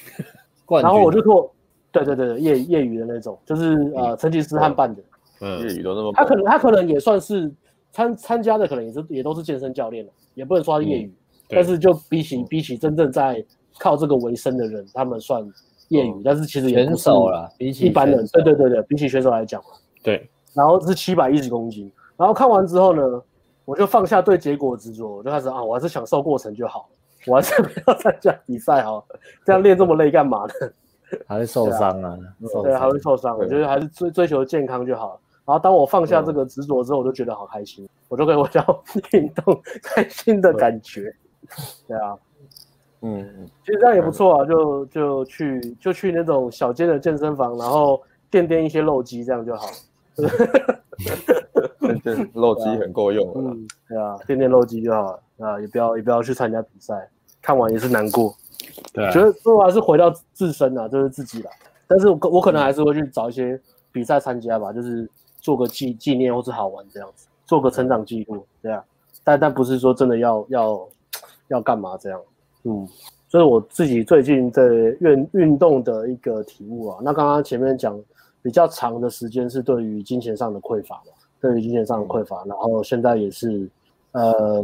然后我就说，对对对对，业业余的那种，就是呃成吉思汗办的，嗯，业余都那么，他可能他可能也算是参参加的，可能也是也都是健身教练了，也不能说他是业余，但是就比起比起真正在靠这个为生的人，他们算。业余，但是其实也不少了，比起一般人，对对对对，比起选手来讲，对。然后是七百一十公斤，然后看完之后呢，我就放下对结果执着，我就开始啊，我还是享受过程就好，我还是不要参加比赛好，这样练这么累干嘛呢？还会受伤啊，对，还会受伤。我觉得还是追追求健康就好。然后当我放下这个执着之后，我就觉得好开心，我就可以回到 运动开心的感觉，对啊。嗯，其实这样也不错啊，就就去就去那种小间的健身房，然后垫垫一些肉肌，这样就好。垫垫肉肌很够用了。嗯，对啊，垫垫肉肌就好了啊，也不要也不要去参加比赛，看完也是难过。对，觉得最后还是回到自身啊，就是自己啦。但是我我可能还是会去找一些比赛参加吧，就是做个纪纪念或是好玩这样子，做个成长记录这样。但但不是说真的要要要干嘛这样。嗯，所以我自己最近在运运动的一个体悟啊。那刚刚前面讲比较长的时间是对于金钱上的匮乏嘛，对于金钱上的匮乏，然后现在也是，呃，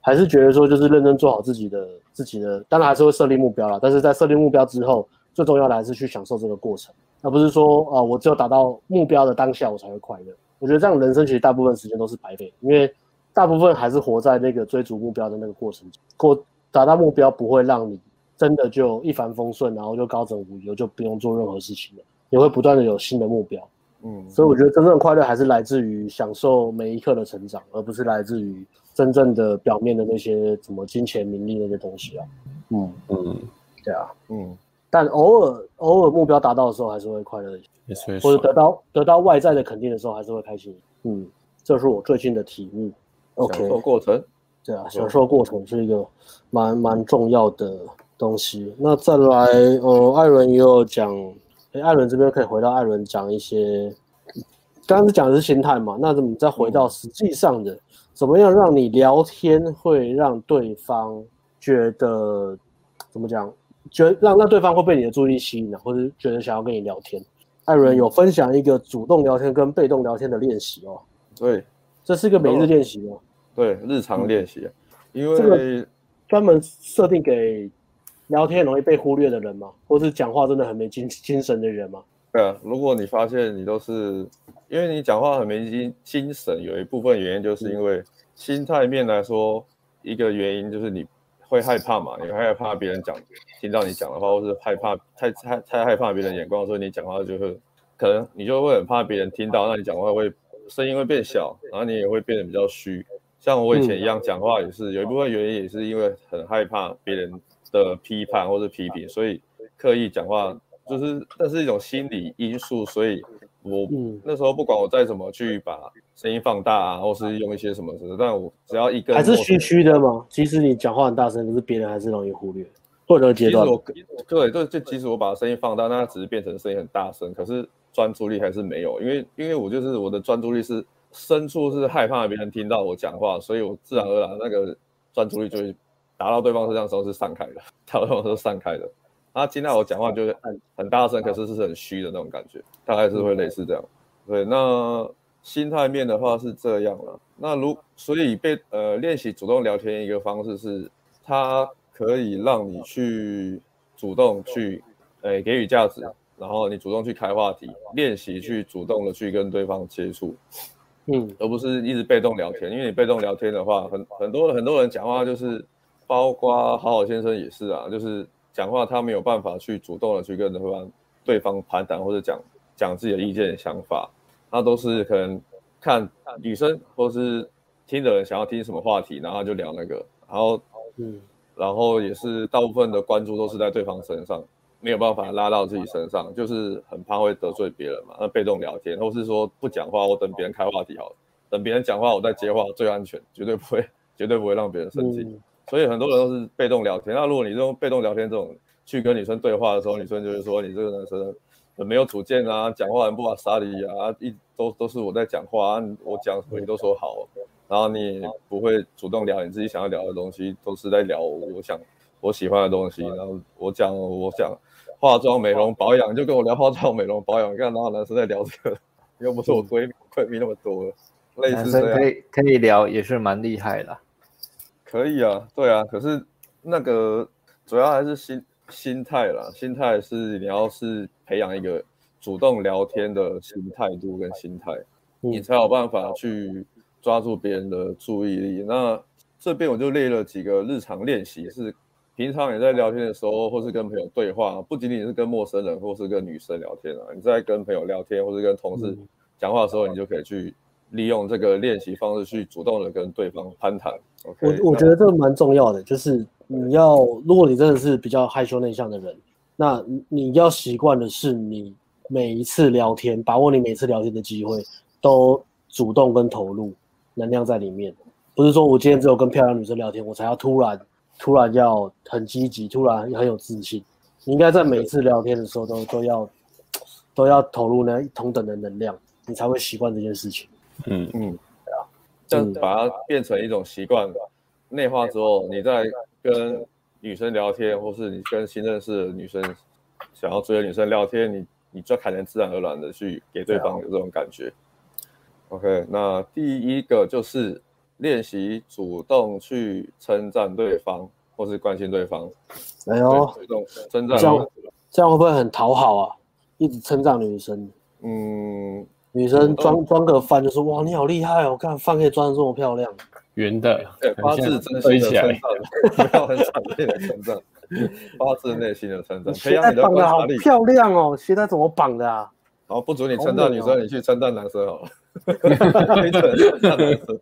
还是觉得说就是认真做好自己的自己的，当然还是会设立目标啦。但是在设立目标之后，最重要的还是去享受这个过程，而不是说啊，我只有达到目标的当下我才会快乐。我觉得这样人生其实大部分时间都是白费，因为大部分还是活在那个追逐目标的那个过程中过。达到目标不会让你真的就一帆风顺，然后就高枕无忧，就不用做任何事情了。也会不断的有新的目标，嗯，所以我觉得真正的快乐还是来自于享受每一刻的成长，而不是来自于真正的表面的那些什么金钱、名利那些东西啊。嗯嗯，对啊，嗯，但偶尔偶尔目标达到的时候，还是会快乐一些，或者得到得到外在的肯定的时候，还是会开心。嗯，这是我最近的体悟。OK，享受过程。对啊，享受过程是一个蛮蛮重要的东西。那再来，呃，艾伦也有讲，哎，艾伦这边可以回到艾伦讲一些，刚刚是讲的是心态嘛，那怎么再回到实际上的，怎么样让你聊天会让对方觉得怎么讲，觉得让让对方会被你的注意力吸引，或者觉得想要跟你聊天。艾伦有分享一个主动聊天跟被动聊天的练习哦。对，这是一个每日练习哦。对，日常练习，因为这个专门设定给聊天容易被忽略的人嘛，或是讲话真的很没精精神的人嘛。对啊，如果你发现你都是因为你讲话很没精精神，有一部分原因就是因为心态面来说，一个原因就是你会害怕嘛，你会害怕别人讲听到你讲的话，或是害怕太太太害怕别人眼光，所以你讲话就会可能你就会很怕别人听到，那你讲话会声音会变小，然后你也会变得比较虚。像我以前一样讲话也是，有一部分原因也是因为很害怕别人的批判或是批评，所以刻意讲话，就是这是一种心理因素。所以我那时候不管我再怎么去把声音放大啊，或是用一些什么什么，但我只要一个还是虚虚的嘛？其实你讲话很大声，可是别人还是容易忽略。或者阶段，对对，就即使我把声音放大，那它只是变成声音很大声，可是专注力还是没有，因为因为我就是我的专注力是。深处是害怕别人听到我讲话，所以我自然而然那个专注力就会达到对方身上时候是散开的，达到对方是散开的。他听到我讲话就是很很大声，可是是很虚的那种感觉，大概是会类似这样。对，那心态面的话是这样了。那如所以被呃练习主动聊天一个方式是，它可以让你去主动去呃给予价值，然后你主动去开话题，练习去主动的去跟对方接触，嗯，而不是一直被动聊天。因为你被动聊天的话，很很多很多人讲话就是，包括好好先生也是啊，就是讲话他没有办法去主动的去跟对方对方攀谈或者讲讲自己的意见想法。他都是可能看女生或是听的人想要听什么话题，然后就聊那个，然后嗯，然后也是大部分的关注都是在对方身上，没有办法拉到自己身上，就是很怕会得罪别人嘛。那被动聊天，或是说不讲话，我等别人开话题好了，等别人讲话我再接话最安全，绝对不会绝对不会让别人生气。嗯、所以很多人都是被动聊天。那如果你用被动聊天这种去跟女生对话的时候，女生就会说你这个男生。很没有主见啊，讲话很不把沙理啊，一都都是我在讲话，啊，我讲什么你都说好，然后你不会主动聊你自己想要聊的东西，都是在聊我想我喜欢的东西，然后我讲我讲化妆美容保养，就跟我聊化妆美容保养，你看哪有男生在聊这个？又不是我闺蜜闺蜜那么多，类似这样可以可以聊也是蛮厉害的，可以啊，对啊，可是那个主要还是心。心态啦，心态是你要是培养一个主动聊天的心态度跟心态，嗯、你才有办法去抓住别人的注意力。那这边我就列了几个日常练习，是平常你在聊天的时候，或是跟朋友对话，不仅仅是跟陌生人或是跟女生聊天啊，你在跟朋友聊天或是跟同事讲话的时候，你就可以去利用这个练习方式去主动的跟对方攀谈。Okay, 我我觉得这个蛮重要的，就是。你要，如果你真的是比较害羞内向的人，那你要习惯的是，你每一次聊天，把握你每次聊天的机会，都主动跟投入能量在里面。不是说我今天只有跟漂亮女生聊天，我才要突然突然要很积极，突然很有自信。你应该在每一次聊天的时候都都要 都要投入那同等的能量，你才会习惯这件事情。嗯嗯，对啊，这样把它变成一种习惯，内化之后，你再。跟女生聊天，或是你跟新认识的女生想要追的女生聊天，你你就可能自然而然的去给对方有这种感觉。OK，那第一个就是练习主动去称赞对方，或是关心对方。哎呦，主动称赞，这样这样会不会很讨好啊？一直称赞女生，嗯，女生装装个饭就说哇，你好厉害哦，看饭可以装的这么漂亮。圆的，对，发自真心的称赞，不要很场面的称赞，发自内心的称赞。鞋带绑的好漂亮哦，鞋带怎么绑的啊？好，不准你称赞女生，你去称赞男生好了。你只能称赞男生。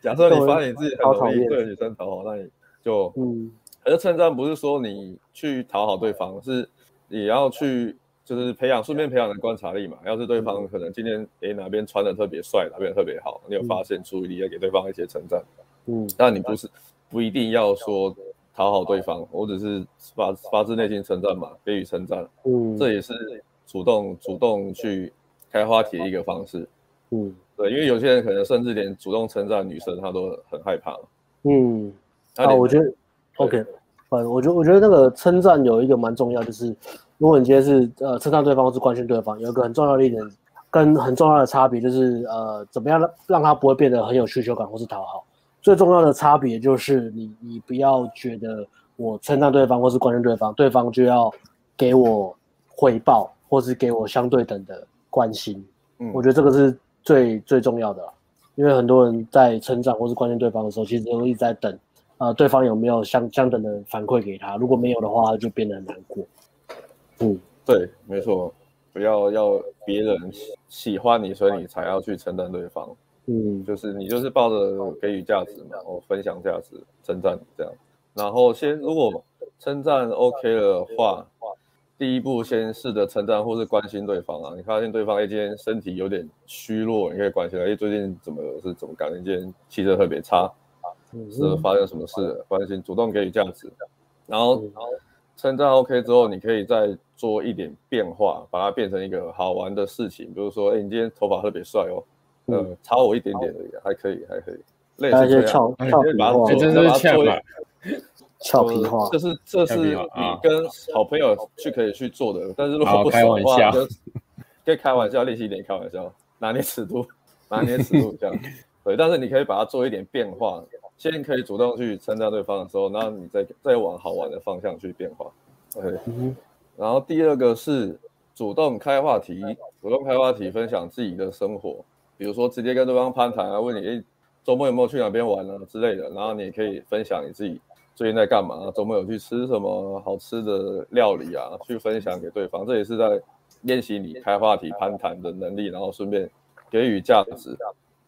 假设你发现你自己很容易对女生讨好，那你就嗯，可是称赞不是说你去讨好对方，是你要去。就是培养，顺便培养的观察力嘛。要是对方可能今天诶哪边穿的特别帅，哪边特别好，你有发现，注意力要给对方一些称赞。嗯，但你不是不一定要说讨好对方，我只是发发自内心称赞嘛，给予称赞。嗯，这也是主动主动去开话题的一个方式。嗯，对，因为有些人可能甚至连主动称赞女生他都很害怕。嗯，啊，我觉得 OK，反正，我觉得我觉得那个称赞有一个蛮重要，就是。如果你今天是呃称赞对方或是关心对方，有一个很重要的一点，跟很重要的差别就是呃怎么样让让他不会变得很有需求感或是讨好。最重要的差别就是你你不要觉得我称赞对方或是关心对方，对方就要给我回报或是给我相对等的关心。嗯，我觉得这个是最最重要的，因为很多人在成长或是关心对方的时候，其实都一直在等，呃对方有没有相相等的反馈给他，如果没有的话，就变得很难过。嗯，对，没错，不要要别人喜欢你，所以你才要去称赞对方。嗯，就是你就是抱着给予价值嘛，我分享价值，称赞这样。然后先如果称赞 OK 的话，第一步先试着称赞或是关心对方啊。你发现对方哎今天身体有点虚弱，你可以关心他，哎最近怎么是怎么感觉今天气色特别差，是发生什么事？关心，主动给予价值，然后然后。称赞 OK 之后，你可以再做一点变化，把它变成一个好玩的事情。比如说，哎，你今天头发特别帅哦，呃，超我一点点而已，还可以，还可以。类似俏俏皮话，这是俏皮俏皮话，这是这是你跟好朋友去可以去做的。但是如果不熟的话，就可以开玩笑，练习一点开玩笑，拿捏尺度。拿捏尺度这样。对，但是你可以把它做一点变化，先可以主动去称赞对方的时候，然后你再再往好玩的方向去变化。对，嗯、然后第二个是主动开话题，主动开话题，分享自己的生活，比如说直接跟对方攀谈啊，问你诶周末有没有去哪边玩啊之类的，然后你也可以分享你自己最近在干嘛，周末有去吃什么好吃的料理啊，去分享给对方，这也是在练习你开话题、攀谈的能力，然后顺便给予价值。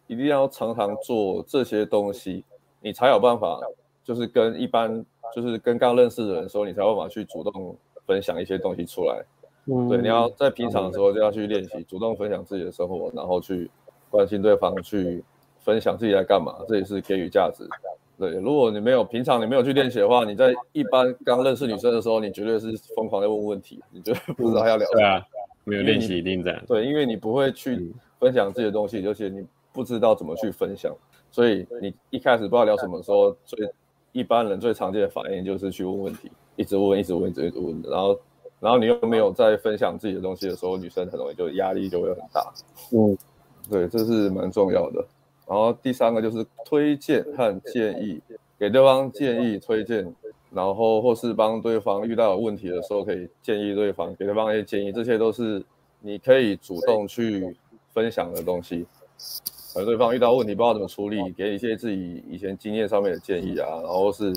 一定要常常做这些东西，你才有办法，就是跟一般，就是跟刚认识的人说，你才有办法去主动分享一些东西出来。嗯，对，你要在平常的时候就要去练习主动分享自己的生活，然后去关心对方，去分享自己在干嘛，这也是给予价值。对，如果你没有平常你没有去练习的话，你在一般刚认识女生的时候，你绝对是疯狂在问问题，你绝对不知道要聊什么。对啊，没有练习一定这样。对，因为你不会去分享自己的东西，而且你。不知道怎么去分享，所以你一开始不知道聊什么的时候，最一般人最常见的反应就是去问问题，一直问，一直问，一直一直问。然后，然后你又没有在分享自己的东西的时候，女生很容易就压力就会很大。嗯，对，这是蛮重要的。然后第三个就是推荐和建议，给对方建议、推荐，然后或是帮对方遇到有问题的时候，可以建议对方，给对方一些建议，这些都是你可以主动去分享的东西。而对方遇到问题不知道怎么处理，给一些自己以前经验上面的建议啊，然后是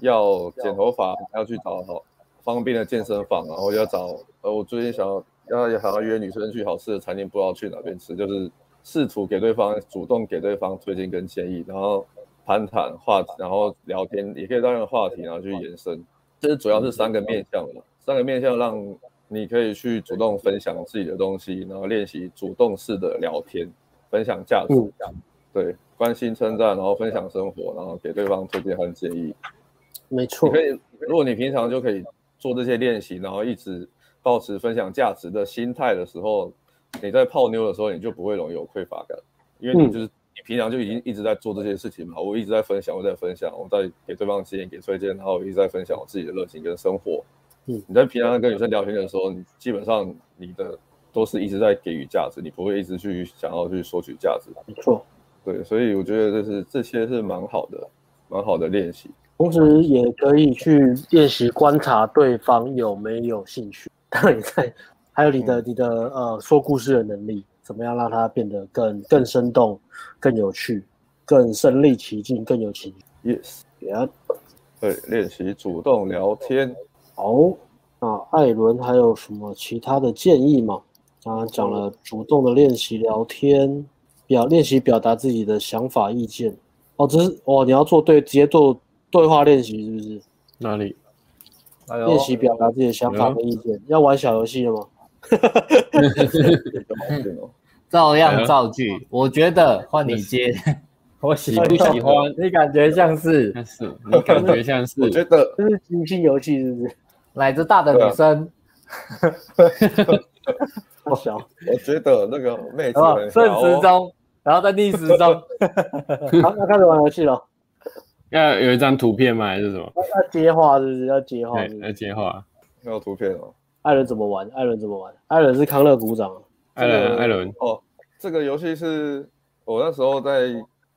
要剪头发，要去找好方便的健身房，然后要找呃，我最近想要要想要约女生去好吃的餐厅，不知道去哪边吃，就是试图给对方主动给对方推荐跟建议，然后攀谈话题，然后聊天也可以当一个话题，然后去延伸。这是主要是三个面向嘛，三个面向让你可以去主动分享自己的东西，然后练习主动式的聊天。分享价值，嗯、对，关心称赞，然后分享生活，然后给对方推荐和建议。没错，你可以。如果你平常就可以做这些练习，然后一直保持分享价值的心态的时候，你在泡妞的时候，你就不会容易有匮乏感，因为你就是、嗯、你平常就已经一直在做这些事情嘛。我一直在分享，我在分享，我在给对方建议、给推荐，然后我一直在分享我自己的热情跟生活。嗯，你在平常跟女生聊天的时候，你基本上你的。都是一直在给予价值，你不会一直去想要去索取价值。没错，对，所以我觉得这是这些是蛮好的，蛮好的练习。同时也可以去练习观察对方有没有兴趣，当然也在，还有你的、嗯、你的呃说故事的能力，怎么样让它变得更更生动、更有趣、更身临其境、更有情绪。Yes，yeah. 对，练习主动聊天。好，那艾伦还有什么其他的建议吗？刚刚讲了主动的练习聊天，表练习表达自己的想法意见。哦，只是哦，你要做对，直接做对话练习是不是？哪里？练习表达自己的想法和意见。要玩小游戏了吗？照样造句。我觉得换你接。我喜不喜欢？你感觉像是？是。你感觉像是？我觉得这是即兴游戏，是不是？奶子大的女生。好小，我觉得那个妹子顺时钟，然后在逆时钟。好，那开始玩游戏了。要有一张图片吗？还是什么？要接话是不是？要接话。要接话。要图片哦。艾伦怎么玩？艾伦怎么玩？艾伦是康乐鼓掌。艾伦，艾伦。哦，这个游戏是我那时候在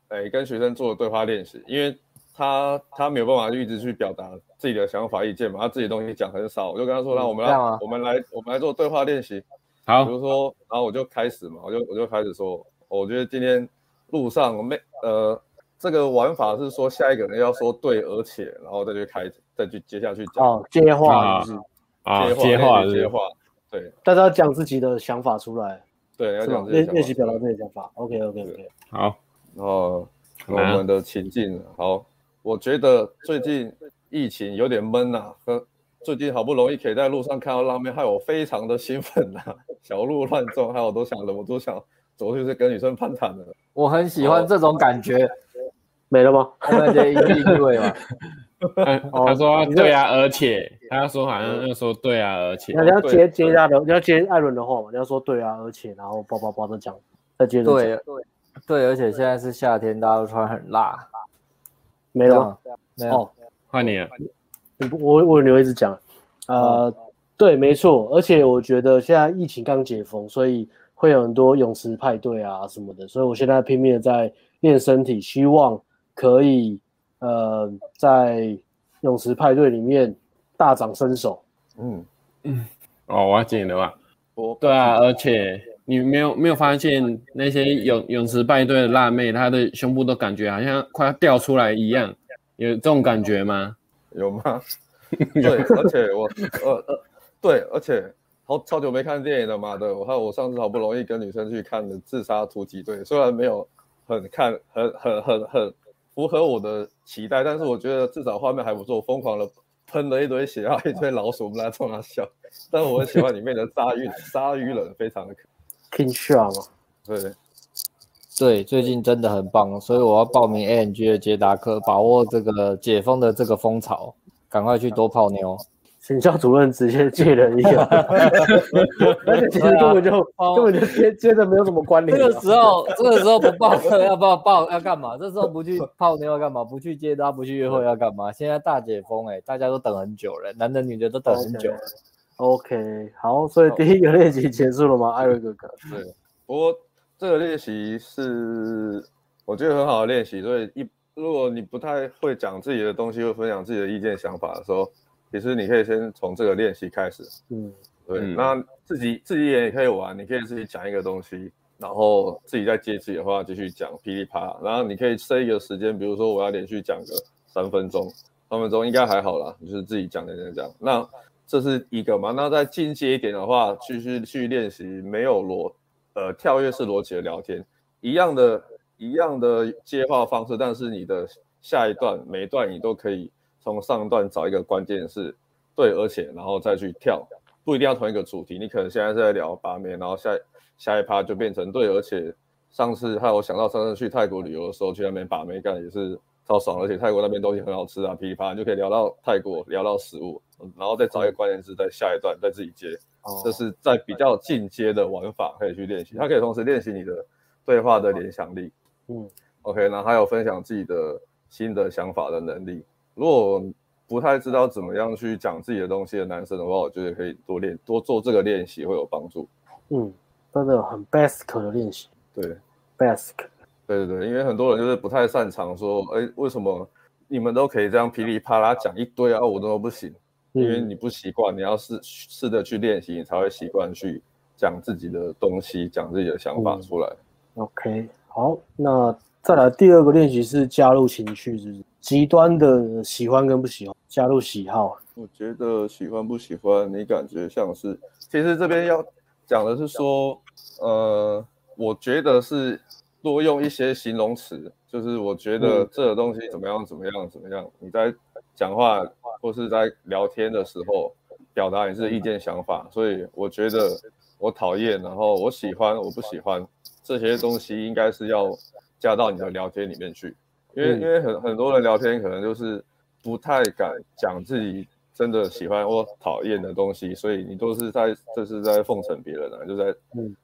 哎跟学生做的对话练习，因为他他没有办法一直去表达自己的想法意见嘛，他自己的东西讲很少，我就跟他说，那我们来我们来我们来做对话练习。好，比如说，然后我就开始嘛，我就我就开始说，我觉得今天路上没呃，这个玩法是说下一个人要说对，而且，然后再去开，再去接下去讲。哦，接话是啊，接话接话，对，大家要讲自己的想法出来，对，要讲练练习表达自己的想法。OK OK OK，好，然后我们的情境，好，我觉得最近疫情有点闷呐，和。最近好不容易可以在路上看到拉面，害我非常的兴奋呐！小鹿乱撞，害我都想了，我都想走出去跟女生攀谈了。我很喜欢这种感觉。没了吗？那就一句一句嘛。他说对啊，而且他说好像要说对啊，而且。你要接接他的，你要接艾伦的话嘛？你要说对啊，而且然后叭叭叭的讲，再接着讲。对对，而且现在是夏天，大家都穿很辣。没了吗？没有。换你了。我我留一直讲，呃，对，没错，而且我觉得现在疫情刚解封，所以会有很多泳池派对啊什么的，所以我现在拼命的在练身体，希望可以呃在泳池派对里面大展身手。嗯嗯，哦，我要剪了吧？对啊，而且你没有没有发现那些泳泳池派对的辣妹，她的胸部都感觉好像快要掉出来一样，有这种感觉吗？有吗？对，而且我呃呃，对，而且好超久没看电影了嘛的，我看我上次好不容易跟女生去看的《自杀突击队》，虽然没有很看很很很很符合我的期待，但是我觉得至少画面还不错，疯狂的。喷了一堆血，然后一堆老鼠，我们来冲他笑。但我很喜欢里面的鲨鱼，鲨鱼人非常的可爱。King Shark 吗？对，对，最近真的很棒，所以我要报名 ANG 的捷达课，把握这个解封的这个风潮，赶快去多泡妞。请教主任直接借了一个，而且其实根本就、啊、根本就接接着没有什么关联。这个时候，这个时候不报课要不要报要干嘛？这时候不去泡妞要干嘛？不去接他，不去约会要干嘛？现在大解封哎、欸，大家都等很久了，男的女的都等很久了。OK，, okay 好，所以第一个练习结束了吗？艾瑞哥哥。对，不过这个练习是我觉得很好的练习，所以一如果你不太会讲自己的东西，或分享自己的意见想法的时候。其实你可以先从这个练习开始，嗯，对，嗯、那自己自己也可以玩，你可以自己讲一个东西，然后自己再接自己的话继续讲噼里啪啦，然后你可以设一个时间，比如说我要连续讲个三分钟，三分钟应该还好啦，就是自己讲的那讲。那这是一个嘛？那再进阶一点的话，继续去练习没有逻呃跳跃式逻辑的聊天，一样的一样的接话方式，但是你的下一段每一段你都可以。从上段找一个关键是对，而且然后再去跳，不一定要同一个主题。你可能现在是在聊把妹，然后下下一趴就变成对，而且上次还有想到上次去泰国旅游的时候去那边把妹干也是超爽，而且泰国那边东西很好吃啊，噼里啪啦就可以聊到泰国，聊到食物，然后再找一个关键字在下一段再自己接，这是在比较进阶的玩法可以去练习，它可以同时练习你的对话的联想力，嗯，OK，然后还有分享自己的新的想法的能力。如果不太知道怎么样去讲自己的东西的男生的话，我觉得可以多练，多做这个练习会有帮助。嗯，真的很 basic 的练习。对，basic。对对对，因为很多人就是不太擅长说，哎，为什么你们都可以这样噼里啪啦讲一堆啊，我都不行？因为你不习惯，你要试试着去练习，你才会习惯去讲自己的东西，讲自己的想法出来。嗯、OK，好，那再来第二个练习是加入情绪，是不是？极端的喜欢跟不喜欢，加入喜好。我觉得喜欢不喜欢，你感觉像是，其实这边要讲的是说，呃，我觉得是多用一些形容词，就是我觉得这个东西怎么样怎么样怎么样。你在讲话或是在聊天的时候，表达你自己的意见想法。所以我觉得我讨厌，然后我喜欢，我不喜欢这些东西，应该是要加到你的聊天里面去。因为因为很很多人聊天可能就是不太敢讲自己真的喜欢或讨厌的东西，所以你都是在这是在奉承别人啊，就在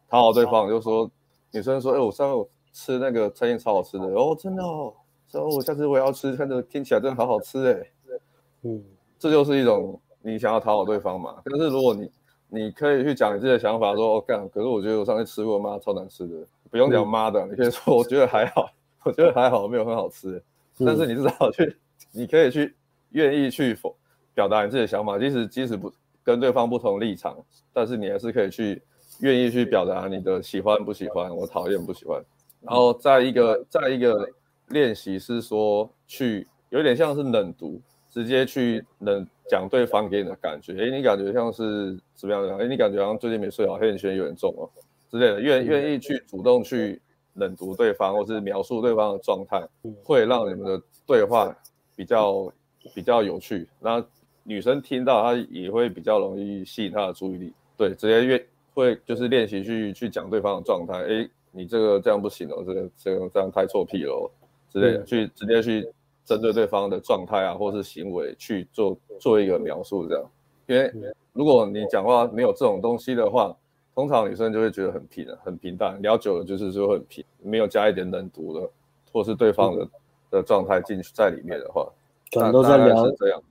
讨好对方。就说女生说，哎，我上次吃那个餐厅超好吃的，哦，真的哦，说我下次我也要吃，看着听起来真的好好吃哎，嗯，这就是一种你想要讨好对方嘛。但是如果你你可以去讲你自己的想法，说哦干，可是我觉得我上次吃过妈超难吃的，不用讲妈的，你可以说我觉得还好。我觉得还好，没有很好吃，但是你至少去，你可以去愿意去否表达你自己的想法，即使即使不跟对方不同立场，但是你还是可以去愿意去表达你的喜欢不喜欢，我讨厌不喜欢。然后再一个再一个练习是说去有点像是冷读，直接去冷讲对方给你的感觉，诶，你感觉像是怎么样的？诶，你感觉好像最近没睡好，黑眼圈有点重哦之类的，愿愿意去主动去。冷读对方，或是描述对方的状态，会让你们的对话比较比较有趣。那女生听到，她也会比较容易吸引她的注意力。对，直接越会就是练习去去讲对方的状态。诶，你这个这样不行哦，这个这个这样太臭屁了之类的，去直接去针对对方的状态啊，或是行为去做做一个描述，这样。因为如果你讲话没有这种东西的话，通常女生就会觉得很平，很平淡，聊久了就是就会很平，没有加一点冷读的，或是对方的、嗯、的状态进去在里面的话，可能都在聊这样，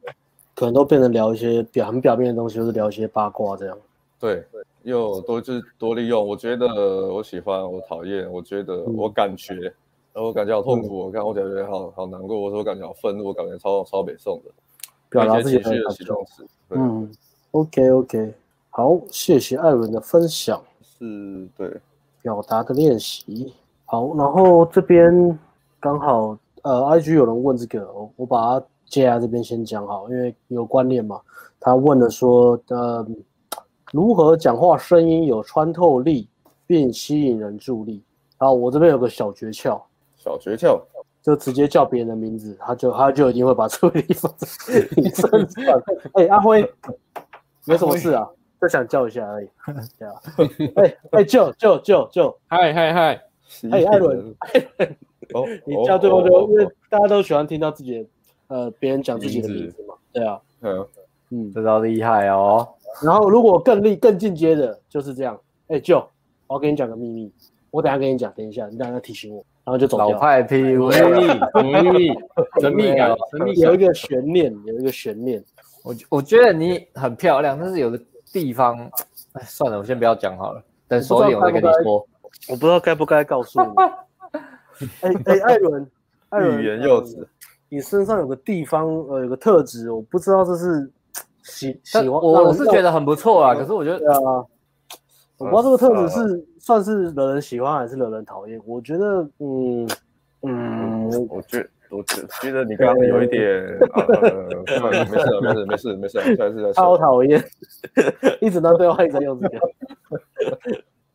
可能都变成聊一些表很表面的东西，或是聊一些八卦这样。对，又多就是多利用。我觉得我喜欢，我讨厌，我觉得我感觉，然后我感觉好痛苦，我看我感觉好好难过，我说我感觉好愤怒，我感觉超超北宋的，表达自己的形容词。嗯，OK OK，好，谢谢艾伦的分享，是对表达的练习。好，然后这边刚好呃，IG 有人问这个，我我把它接在这边先讲好，因为有关联嘛。他问了说，呃，如何讲话声音有穿透力并吸引人注意？然后我这边有个小诀窍，小诀窍就直接叫别人的名字，他就他就一定会把注意力放在你身上。哎，阿辉，没什么事啊，就想叫一下而已。对啊，哎 哎，叫叫叫叫，嗨嗨嗨，哎，艾伦，哦，你叫对不对？因为大家都喜欢听到自己的呃别人讲自己的名字嘛，对啊，嗯。嗯，这招厉害哦。然后如果更厉、更进阶的，就是这样。哎，就我要跟你讲个秘密，我等下跟你讲，等一下，你等下提醒我，然后就走掉。老派 PUA，秘密，神秘感，神秘有一个悬念，有一个悬念。我我觉得你很漂亮，但是有个地方，哎，算了，我先不要讲好了，等熟一点我再跟你说。我不知道该不该告诉你。哎 哎，艾伦，艾伦，欲言又止。你身上有个地方，呃，有个特质，我不知道这是。喜喜欢，我我是觉得很不错啊。可是我觉得啊，我不知道这个特质是算是惹人喜欢还是惹人讨厌。我觉得，嗯嗯，我觉我觉觉得你刚刚有一点，没事没事没事没事，没事超讨厌，一直当对话一直用这个，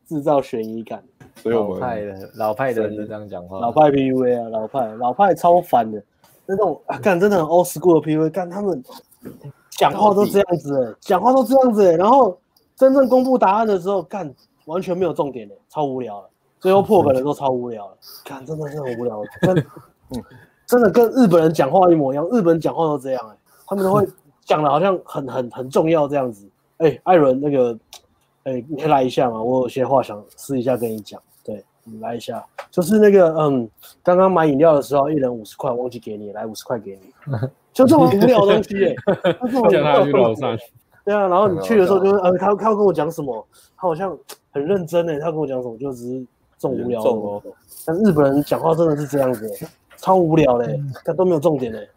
制造悬疑感。所以我们老派的老派的人这样讲话，老派 PUA 啊，老派老派超烦的那种啊，干真的很 old school 的 PUA，干他们。讲话都这样子哎，讲话都这样子哎，然后真正公布答案的时候，干完全没有重点哎，超无聊了。最后破梗的时候超无聊了，干真的是很无聊，真 真的跟日本人讲话一模一样，日本人讲话都这样哎，他们都会讲的好像很很很重要这样子。哎，艾伦那个，哎，你可以来一下嘛，我有些话想私底下跟你讲。对，你来一下，就是那个嗯，刚刚买饮料的时候，一人五十块，忘记给你，来五十块给你。就这么无聊的东西耶，叫他去楼上。对啊，然后你去的时候就呃，他他要跟我讲什么？他好像很认真诶，他跟我讲什么？就只是这种无聊的哦。但日本人讲话真的是这样子，超无聊嘞，他都没有重点嘞。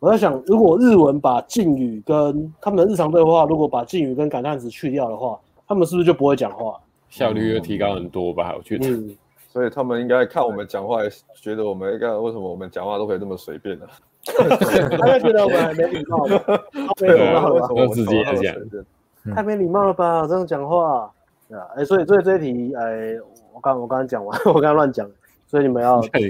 我在想，如果日文把敬语跟他们的日常对话，如果把敬语跟感叹词去掉的话，他们是不是就不会讲话？效率又提高很多吧？我觉得。所以他们应该看我们讲话，觉得我们应该为什么我们讲话都可以这么随便呢？他就觉得我们很没礼貌吧？没礼貌了吧？我直接讲，太没礼貌了吧？这样讲话，对啊，哎，所以所以这一题，哎，我刚我刚刚讲完，我刚刚乱讲，所以你们要哎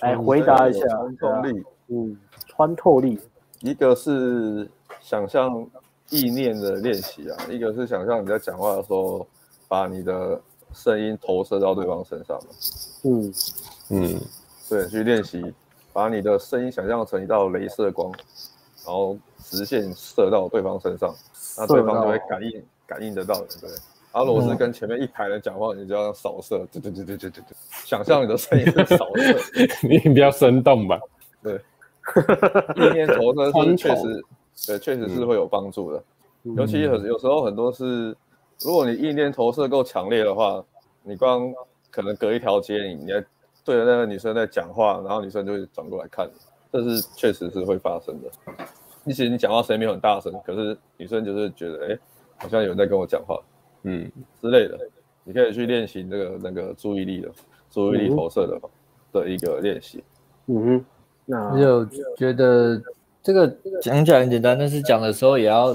来回答一下。穿透力，嗯，穿透力，一个是想象意念的练习啊，一个是想象你在讲话的时候，把你的声音投射到对方身上。嗯嗯，对，去练习。把你的声音想象成一道镭射光，然后直线射到对方身上，那对方就会感应感应得到的，对。然后如果是跟前面一排人讲话，你就要扫射，对对对对对对对，想象你的声音是扫射，你比较生动吧？对，意念投射是确实，对，确实是会有帮助的。尤其有有时候很多是，如果你意念投射够强烈的话，你光可能隔一条街，你你。对着那个女生在讲话，然后女生就会转过来看，这是确实是会发生的。其实你讲话声音没有很大声，可是女生就是觉得，哎，好像有人在跟我讲话，嗯之类的。你可以去练习那个那个注意力的注意力投射的、嗯、的一个练习。嗯哼，那有觉得这个讲起来很简单，但是讲的时候也要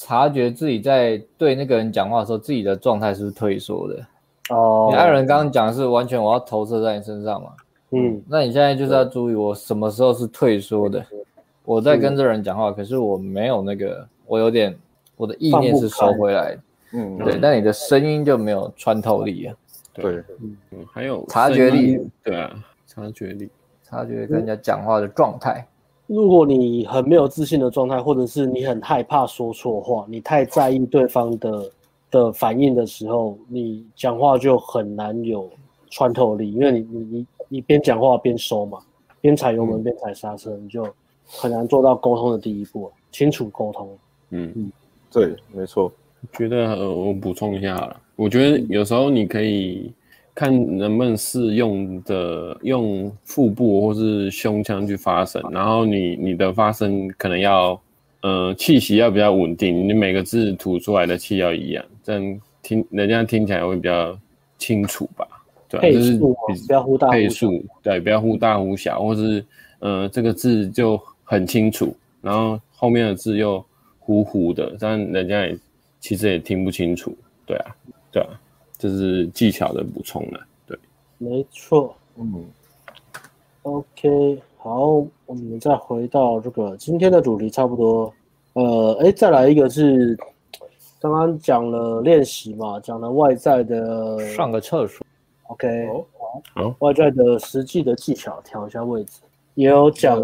察觉自己在对那个人讲话的时候，自己的状态是不是退缩的。哦，你艾伦刚刚讲的是完全我要投射在你身上嘛？嗯，那你现在就是要注意我什么时候是退缩的。我在跟这人讲话，可是我没有那个，我有点我的意念是收回来的。嗯，对，但你的声音就没有穿透力啊。对，嗯，还有察觉力。对啊，察觉力，察觉跟人家讲话的状态。如果你很没有自信的状态，或者是你很害怕说错话，你太在意对方的。的反应的时候，你讲话就很难有穿透力，因为你你你你边讲话边收嘛，边踩油门边踩刹车，你就很难做到沟通的第一步，清楚沟通。嗯嗯，对，没错。觉得我补充一下了，我觉得有时候你可以看能不能试用的用腹部或是胸腔去发声，然后你你的发声可能要呃气息要比较稳定，你每个字吐出来的气要一样，这样听人家听起来会比较清楚吧？对，就是不要忽大忽小，配速对，不要忽大忽小，或是呃这个字就很清楚，然后后面的字又糊糊的，这样人家也。其实也听不清楚，对啊，对啊，这是技巧的补充了，对，没错，嗯，OK，好，我们再回到这个今天的主题，差不多，呃，哎，再来一个是刚刚讲了练习嘛，讲了外在的上个厕所，OK，好，好，外在的实际的技巧，调一下位置，也有讲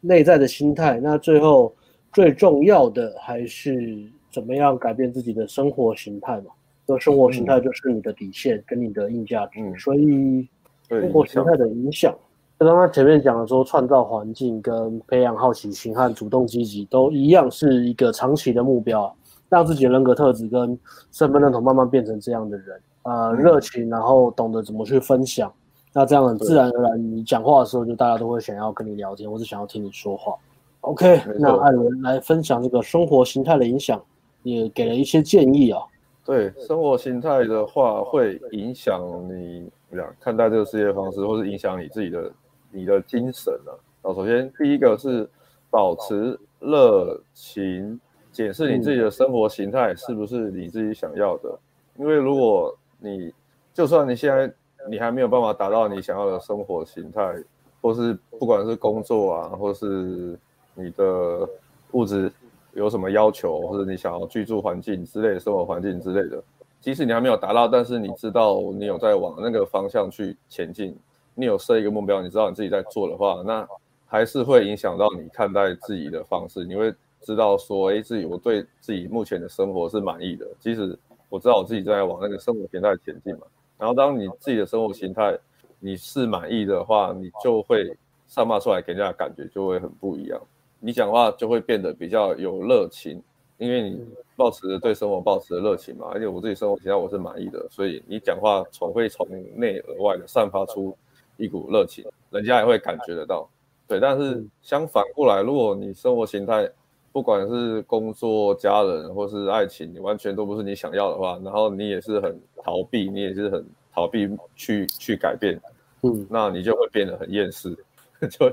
内在的心态，那最后最重要的还是。怎么样改变自己的生活形态嘛？这生活形态就是你的底线跟你的硬价值，嗯、所以生活形态的影响，就刚刚前面讲的说，创造环境跟培养好奇心和主动积极都一样，是一个长期的目标，让自己的人格特质跟身份认同慢慢变成这样的人，呃，嗯、热情，然后懂得怎么去分享，那这样很自然而然，你讲话的时候就大家都会想要跟你聊天，或是想要听你说话。OK，那艾伦来分享这个生活形态的影响。也给了一些建议啊。对，生活形态的话，会影响你怎么样看待这个世界方式，或是影响你自己的你的精神啊。啊，首先第一个是保持热情，检视你自己的生活形态是不是你自己想要的。因为如果你就算你现在你还没有办法达到你想要的生活形态，或是不管是工作啊，或是你的物质。有什么要求，或者你想要居住环境之类的生活环境之类的，即使你还没有达到，但是你知道你有在往那个方向去前进，你有设一个目标，你知道你自己在做的话，那还是会影响到你看待自己的方式。你会知道说，哎，自己我对自己目前的生活是满意的，即使我知道我自己在往那个生活形态前进嘛。然后当你自己的生活形态你是满意的话，你就会散发出来给人家的感觉就会很不一样。你讲话就会变得比较有热情，因为你保持着对生活保持的热情嘛，而且我自己生活其他我是满意的，所以你讲话从会从内而外的散发出一股热情，人家也会感觉得到。对，但是相反过来，如果你生活形态不管是工作、家人或是爱情，你完全都不是你想要的话，然后你也是很逃避，你也是很逃避去去改变，嗯，那你就会变得很厌世。就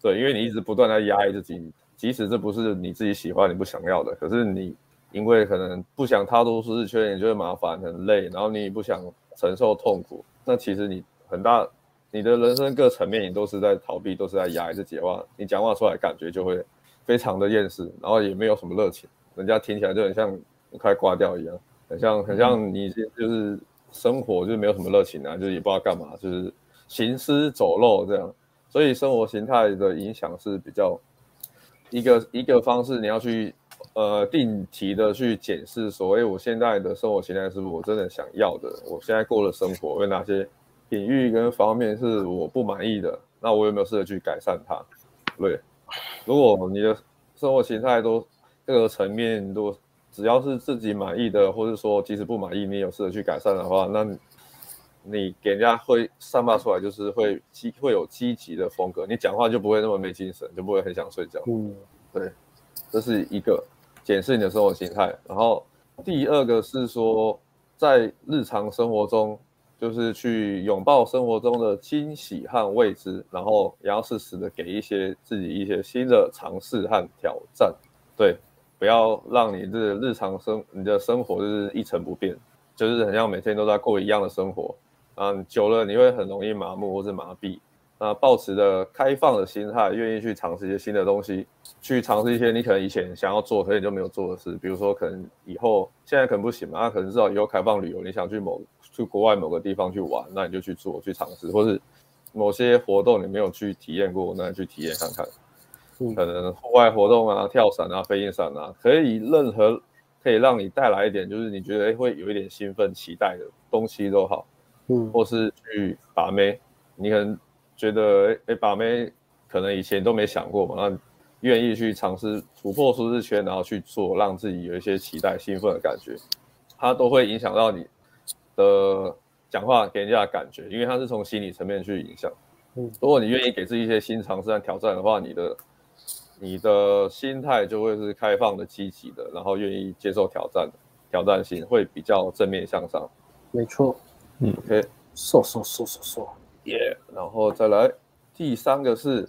对，因为你一直不断在压抑自己，即使这不是你自己喜欢、你不想要的，可是你因为可能不想踏出舒适圈，你就会麻烦、很累，然后你也不想承受痛苦，那其实你很大，你的人生各层面你都是在逃避，都是在压抑自己的话，你讲话出来感觉就会非常的厌世，然后也没有什么热情，人家听起来就很像快挂掉一样，很像很像你就是生活就是没有什么热情啊，就是也不知道干嘛，就是行尸走肉这样。所以生活形态的影响是比较一个一个方式，你要去呃定期的去检视，所谓我现在的生活形态是不是我真的想要的？我现在过的生活有哪些领域跟方面是我不满意的？那我有没有试着去改善它？对，如果你的生活形态都各个层面都只要是自己满意的，或者说即使不满意，你有试着去改善的话，那。你给人家会散发出来，就是会积会有积极的风格，你讲话就不会那么没精神，就不会很想睡觉。嗯，对，这是一个检视你的生活形态。然后第二个是说，在日常生活中，就是去拥抱生活中的惊喜和未知，然后也要适时的给一些自己一些新的尝试和挑战。对，不要让你这日常生你的生活就是一成不变，就是很像每天都在过一样的生活。嗯，久了你会很容易麻木或是麻痹。那抱持着开放的心态，愿意去尝试一些新的东西，去尝试一些你可能以前想要做，可是你就没有做的事。比如说，可能以后现在可能不行嘛，那可能至少以后开放旅游，你想去某去国外某个地方去玩，那你就去做去尝试，或是某些活动你没有去体验过，那你去体验看看。可能户外活动啊，跳伞啊，飞行伞啊，可以任何可以让你带来一点，就是你觉得会有一点兴奋、期待的东西都好。嗯，或是去把妹，你可能觉得哎，把妹可能以前都没想过嘛，那愿意去尝试突破舒适圈，然后去做，让自己有一些期待、兴奋的感觉，它都会影响到你的讲话给人家的感觉，因为它是从心理层面去影响。嗯，如果你愿意给自己一些新尝试和挑战的话，你的你的心态就会是开放的、积极的，然后愿意接受挑战，挑战性会比较正面向上。没错，嗯，OK，瘦瘦瘦瘦瘦，耶，然后再来第三个是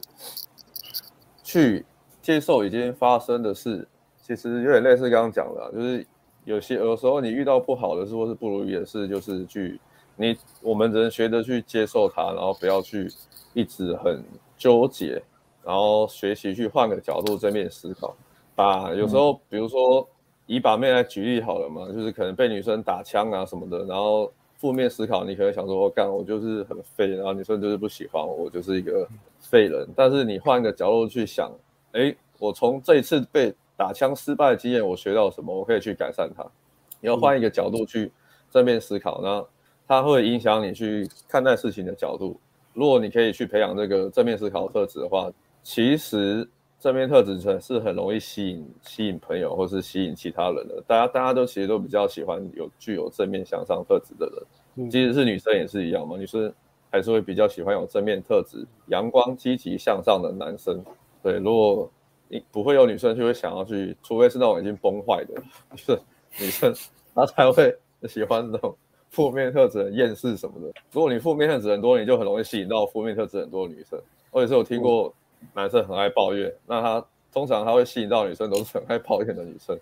去接受已经发生的事，其实有点类似刚刚讲的，就是有些有时候你遇到不好的事或是不如意的事，就是去你我们只能学着去接受它，然后不要去。一直很纠结，然后学习去换个角度正面思考。把有时候，比如说以把妹来举例好了嘛，就是可能被女生打枪啊什么的，然后负面思考，你可能想说，我干，我就是很废，然后女生就是不喜欢我，我就是一个废人。但是你换个角度去想，诶，我从这一次被打枪失败的经验，我学到什么？我可以去改善它。你要换一个角度去正面思考，那它会影响你去看待事情的角度。如果你可以去培养这个正面思考特质的话，其实正面特质是很容易吸引吸引朋友或是吸引其他人的。大家大家都其实都比较喜欢有具有正面向上特质的人，即使是女生也是一样嘛。女生还是会比较喜欢有正面特质、阳光积极向上的男生。对，如果你不会有女生就会想要去，除非是那种已经崩坏的，就是女生，她才会喜欢那种。负面特质很厌世什么的，如果你负面特质很多，你就很容易吸引到负面特质很多的女生。我也是有听过男生很爱抱怨，那他通常他会吸引到女生都是很爱抱怨的女生。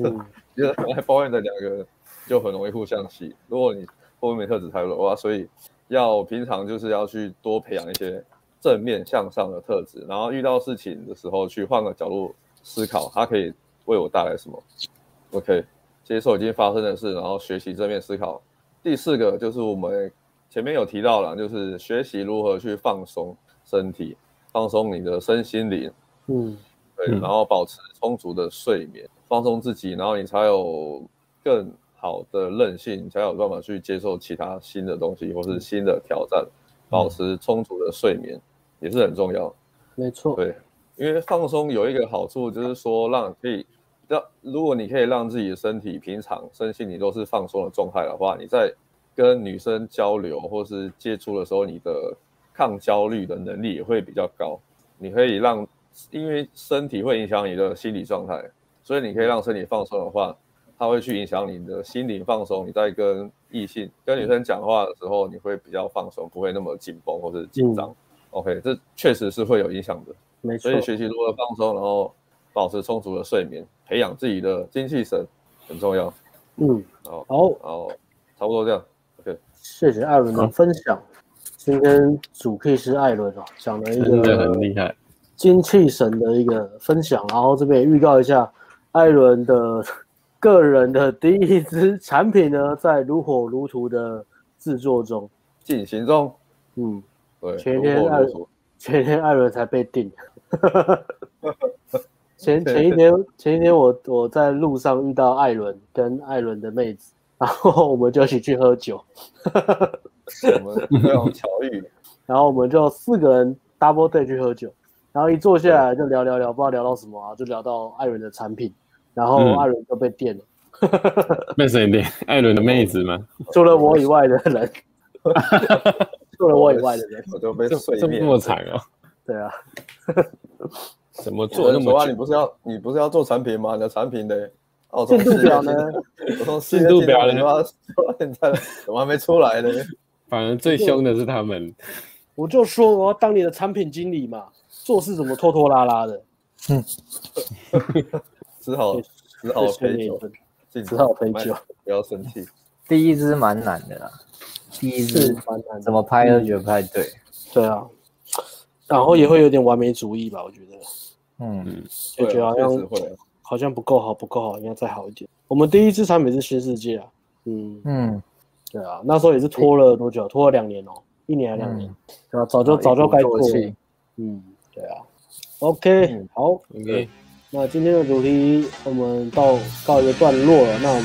嗯，就是很爱抱怨的两个人就很容易互相吸引。如果你负面特质太弱的话，所以要平常就是要去多培养一些正面向上的特质，然后遇到事情的时候去换个角度思考，它可以为我带来什么？OK，接受已经发生的事，然后学习正面思考。第四个就是我们前面有提到了，就是学习如何去放松身体，放松你的身心灵，嗯，对，然后保持充足的睡眠，放松自己，然后你才有更好的韧性，你才有办法去接受其他新的东西或是新的挑战。保持充足的睡眠也是很重要，没错，对，因为放松有一个好处就是说，让可以。让如果你可以让自己的身体平常身心你都是放松的状态的话，你在跟女生交流或是接触的时候，你的抗焦虑的能力也会比较高。你可以让，因为身体会影响你的心理状态，所以你可以让身体放松的话，它会去影响你的心灵放松。你在跟异性跟女生讲话的时候，你会比较放松，不会那么紧绷或者紧张。嗯、OK，这确实是会有影响的。没错。所以学习如何放松，然后。保持充足的睡眠，培养自己的精气神很重要。嗯，好，好，好，差不多这样。OK，谢谢艾伦的分享。今天主 Key 是艾伦哦，讲了一个真的很厉害精气神的一个分享。然后这边也预告一下，艾伦的个人的第一支产品呢，在如火如荼的制作中进行中。嗯，对，前天艾前天艾伦才被定。前前一天前一天我我在路上遇到艾伦跟艾伦的妹子，然后我们就一起去喝酒，我们非常巧遇，然后我们就四个人 double day 去喝酒，然后一坐下来就聊聊聊，不知道聊到什么啊，就聊到艾伦的产品，然后艾伦就被电了，被谁电？艾伦的妹子吗？除了我以外的人，除了我以外的人，我就被碎这么惨啊！对啊。怎么做那么久？你不是要你不是要做产品吗？你的产品的进度表呢？进度表呢？现在怎么还没出来呢？反而最凶的是他们。我就说我要当你的产品经理嘛，做事怎么拖拖拉拉的？嗯，只好只好陪酒，只好陪酒，不要生气。第一支蛮难的啦，第一支怎么拍都觉得不太对。对啊。然后也会有点完美主义吧，我觉得，嗯，就觉得好像好像不够好，不够好，应该再好一点。我们第一支产品是新世界啊，嗯嗯，对啊，那时候也是拖了多久？拖了两年哦，一年还两年，对啊？早就早就该过了，嗯，对啊。OK，好，OK，那今天的主题我们到告一个段落了，那我们。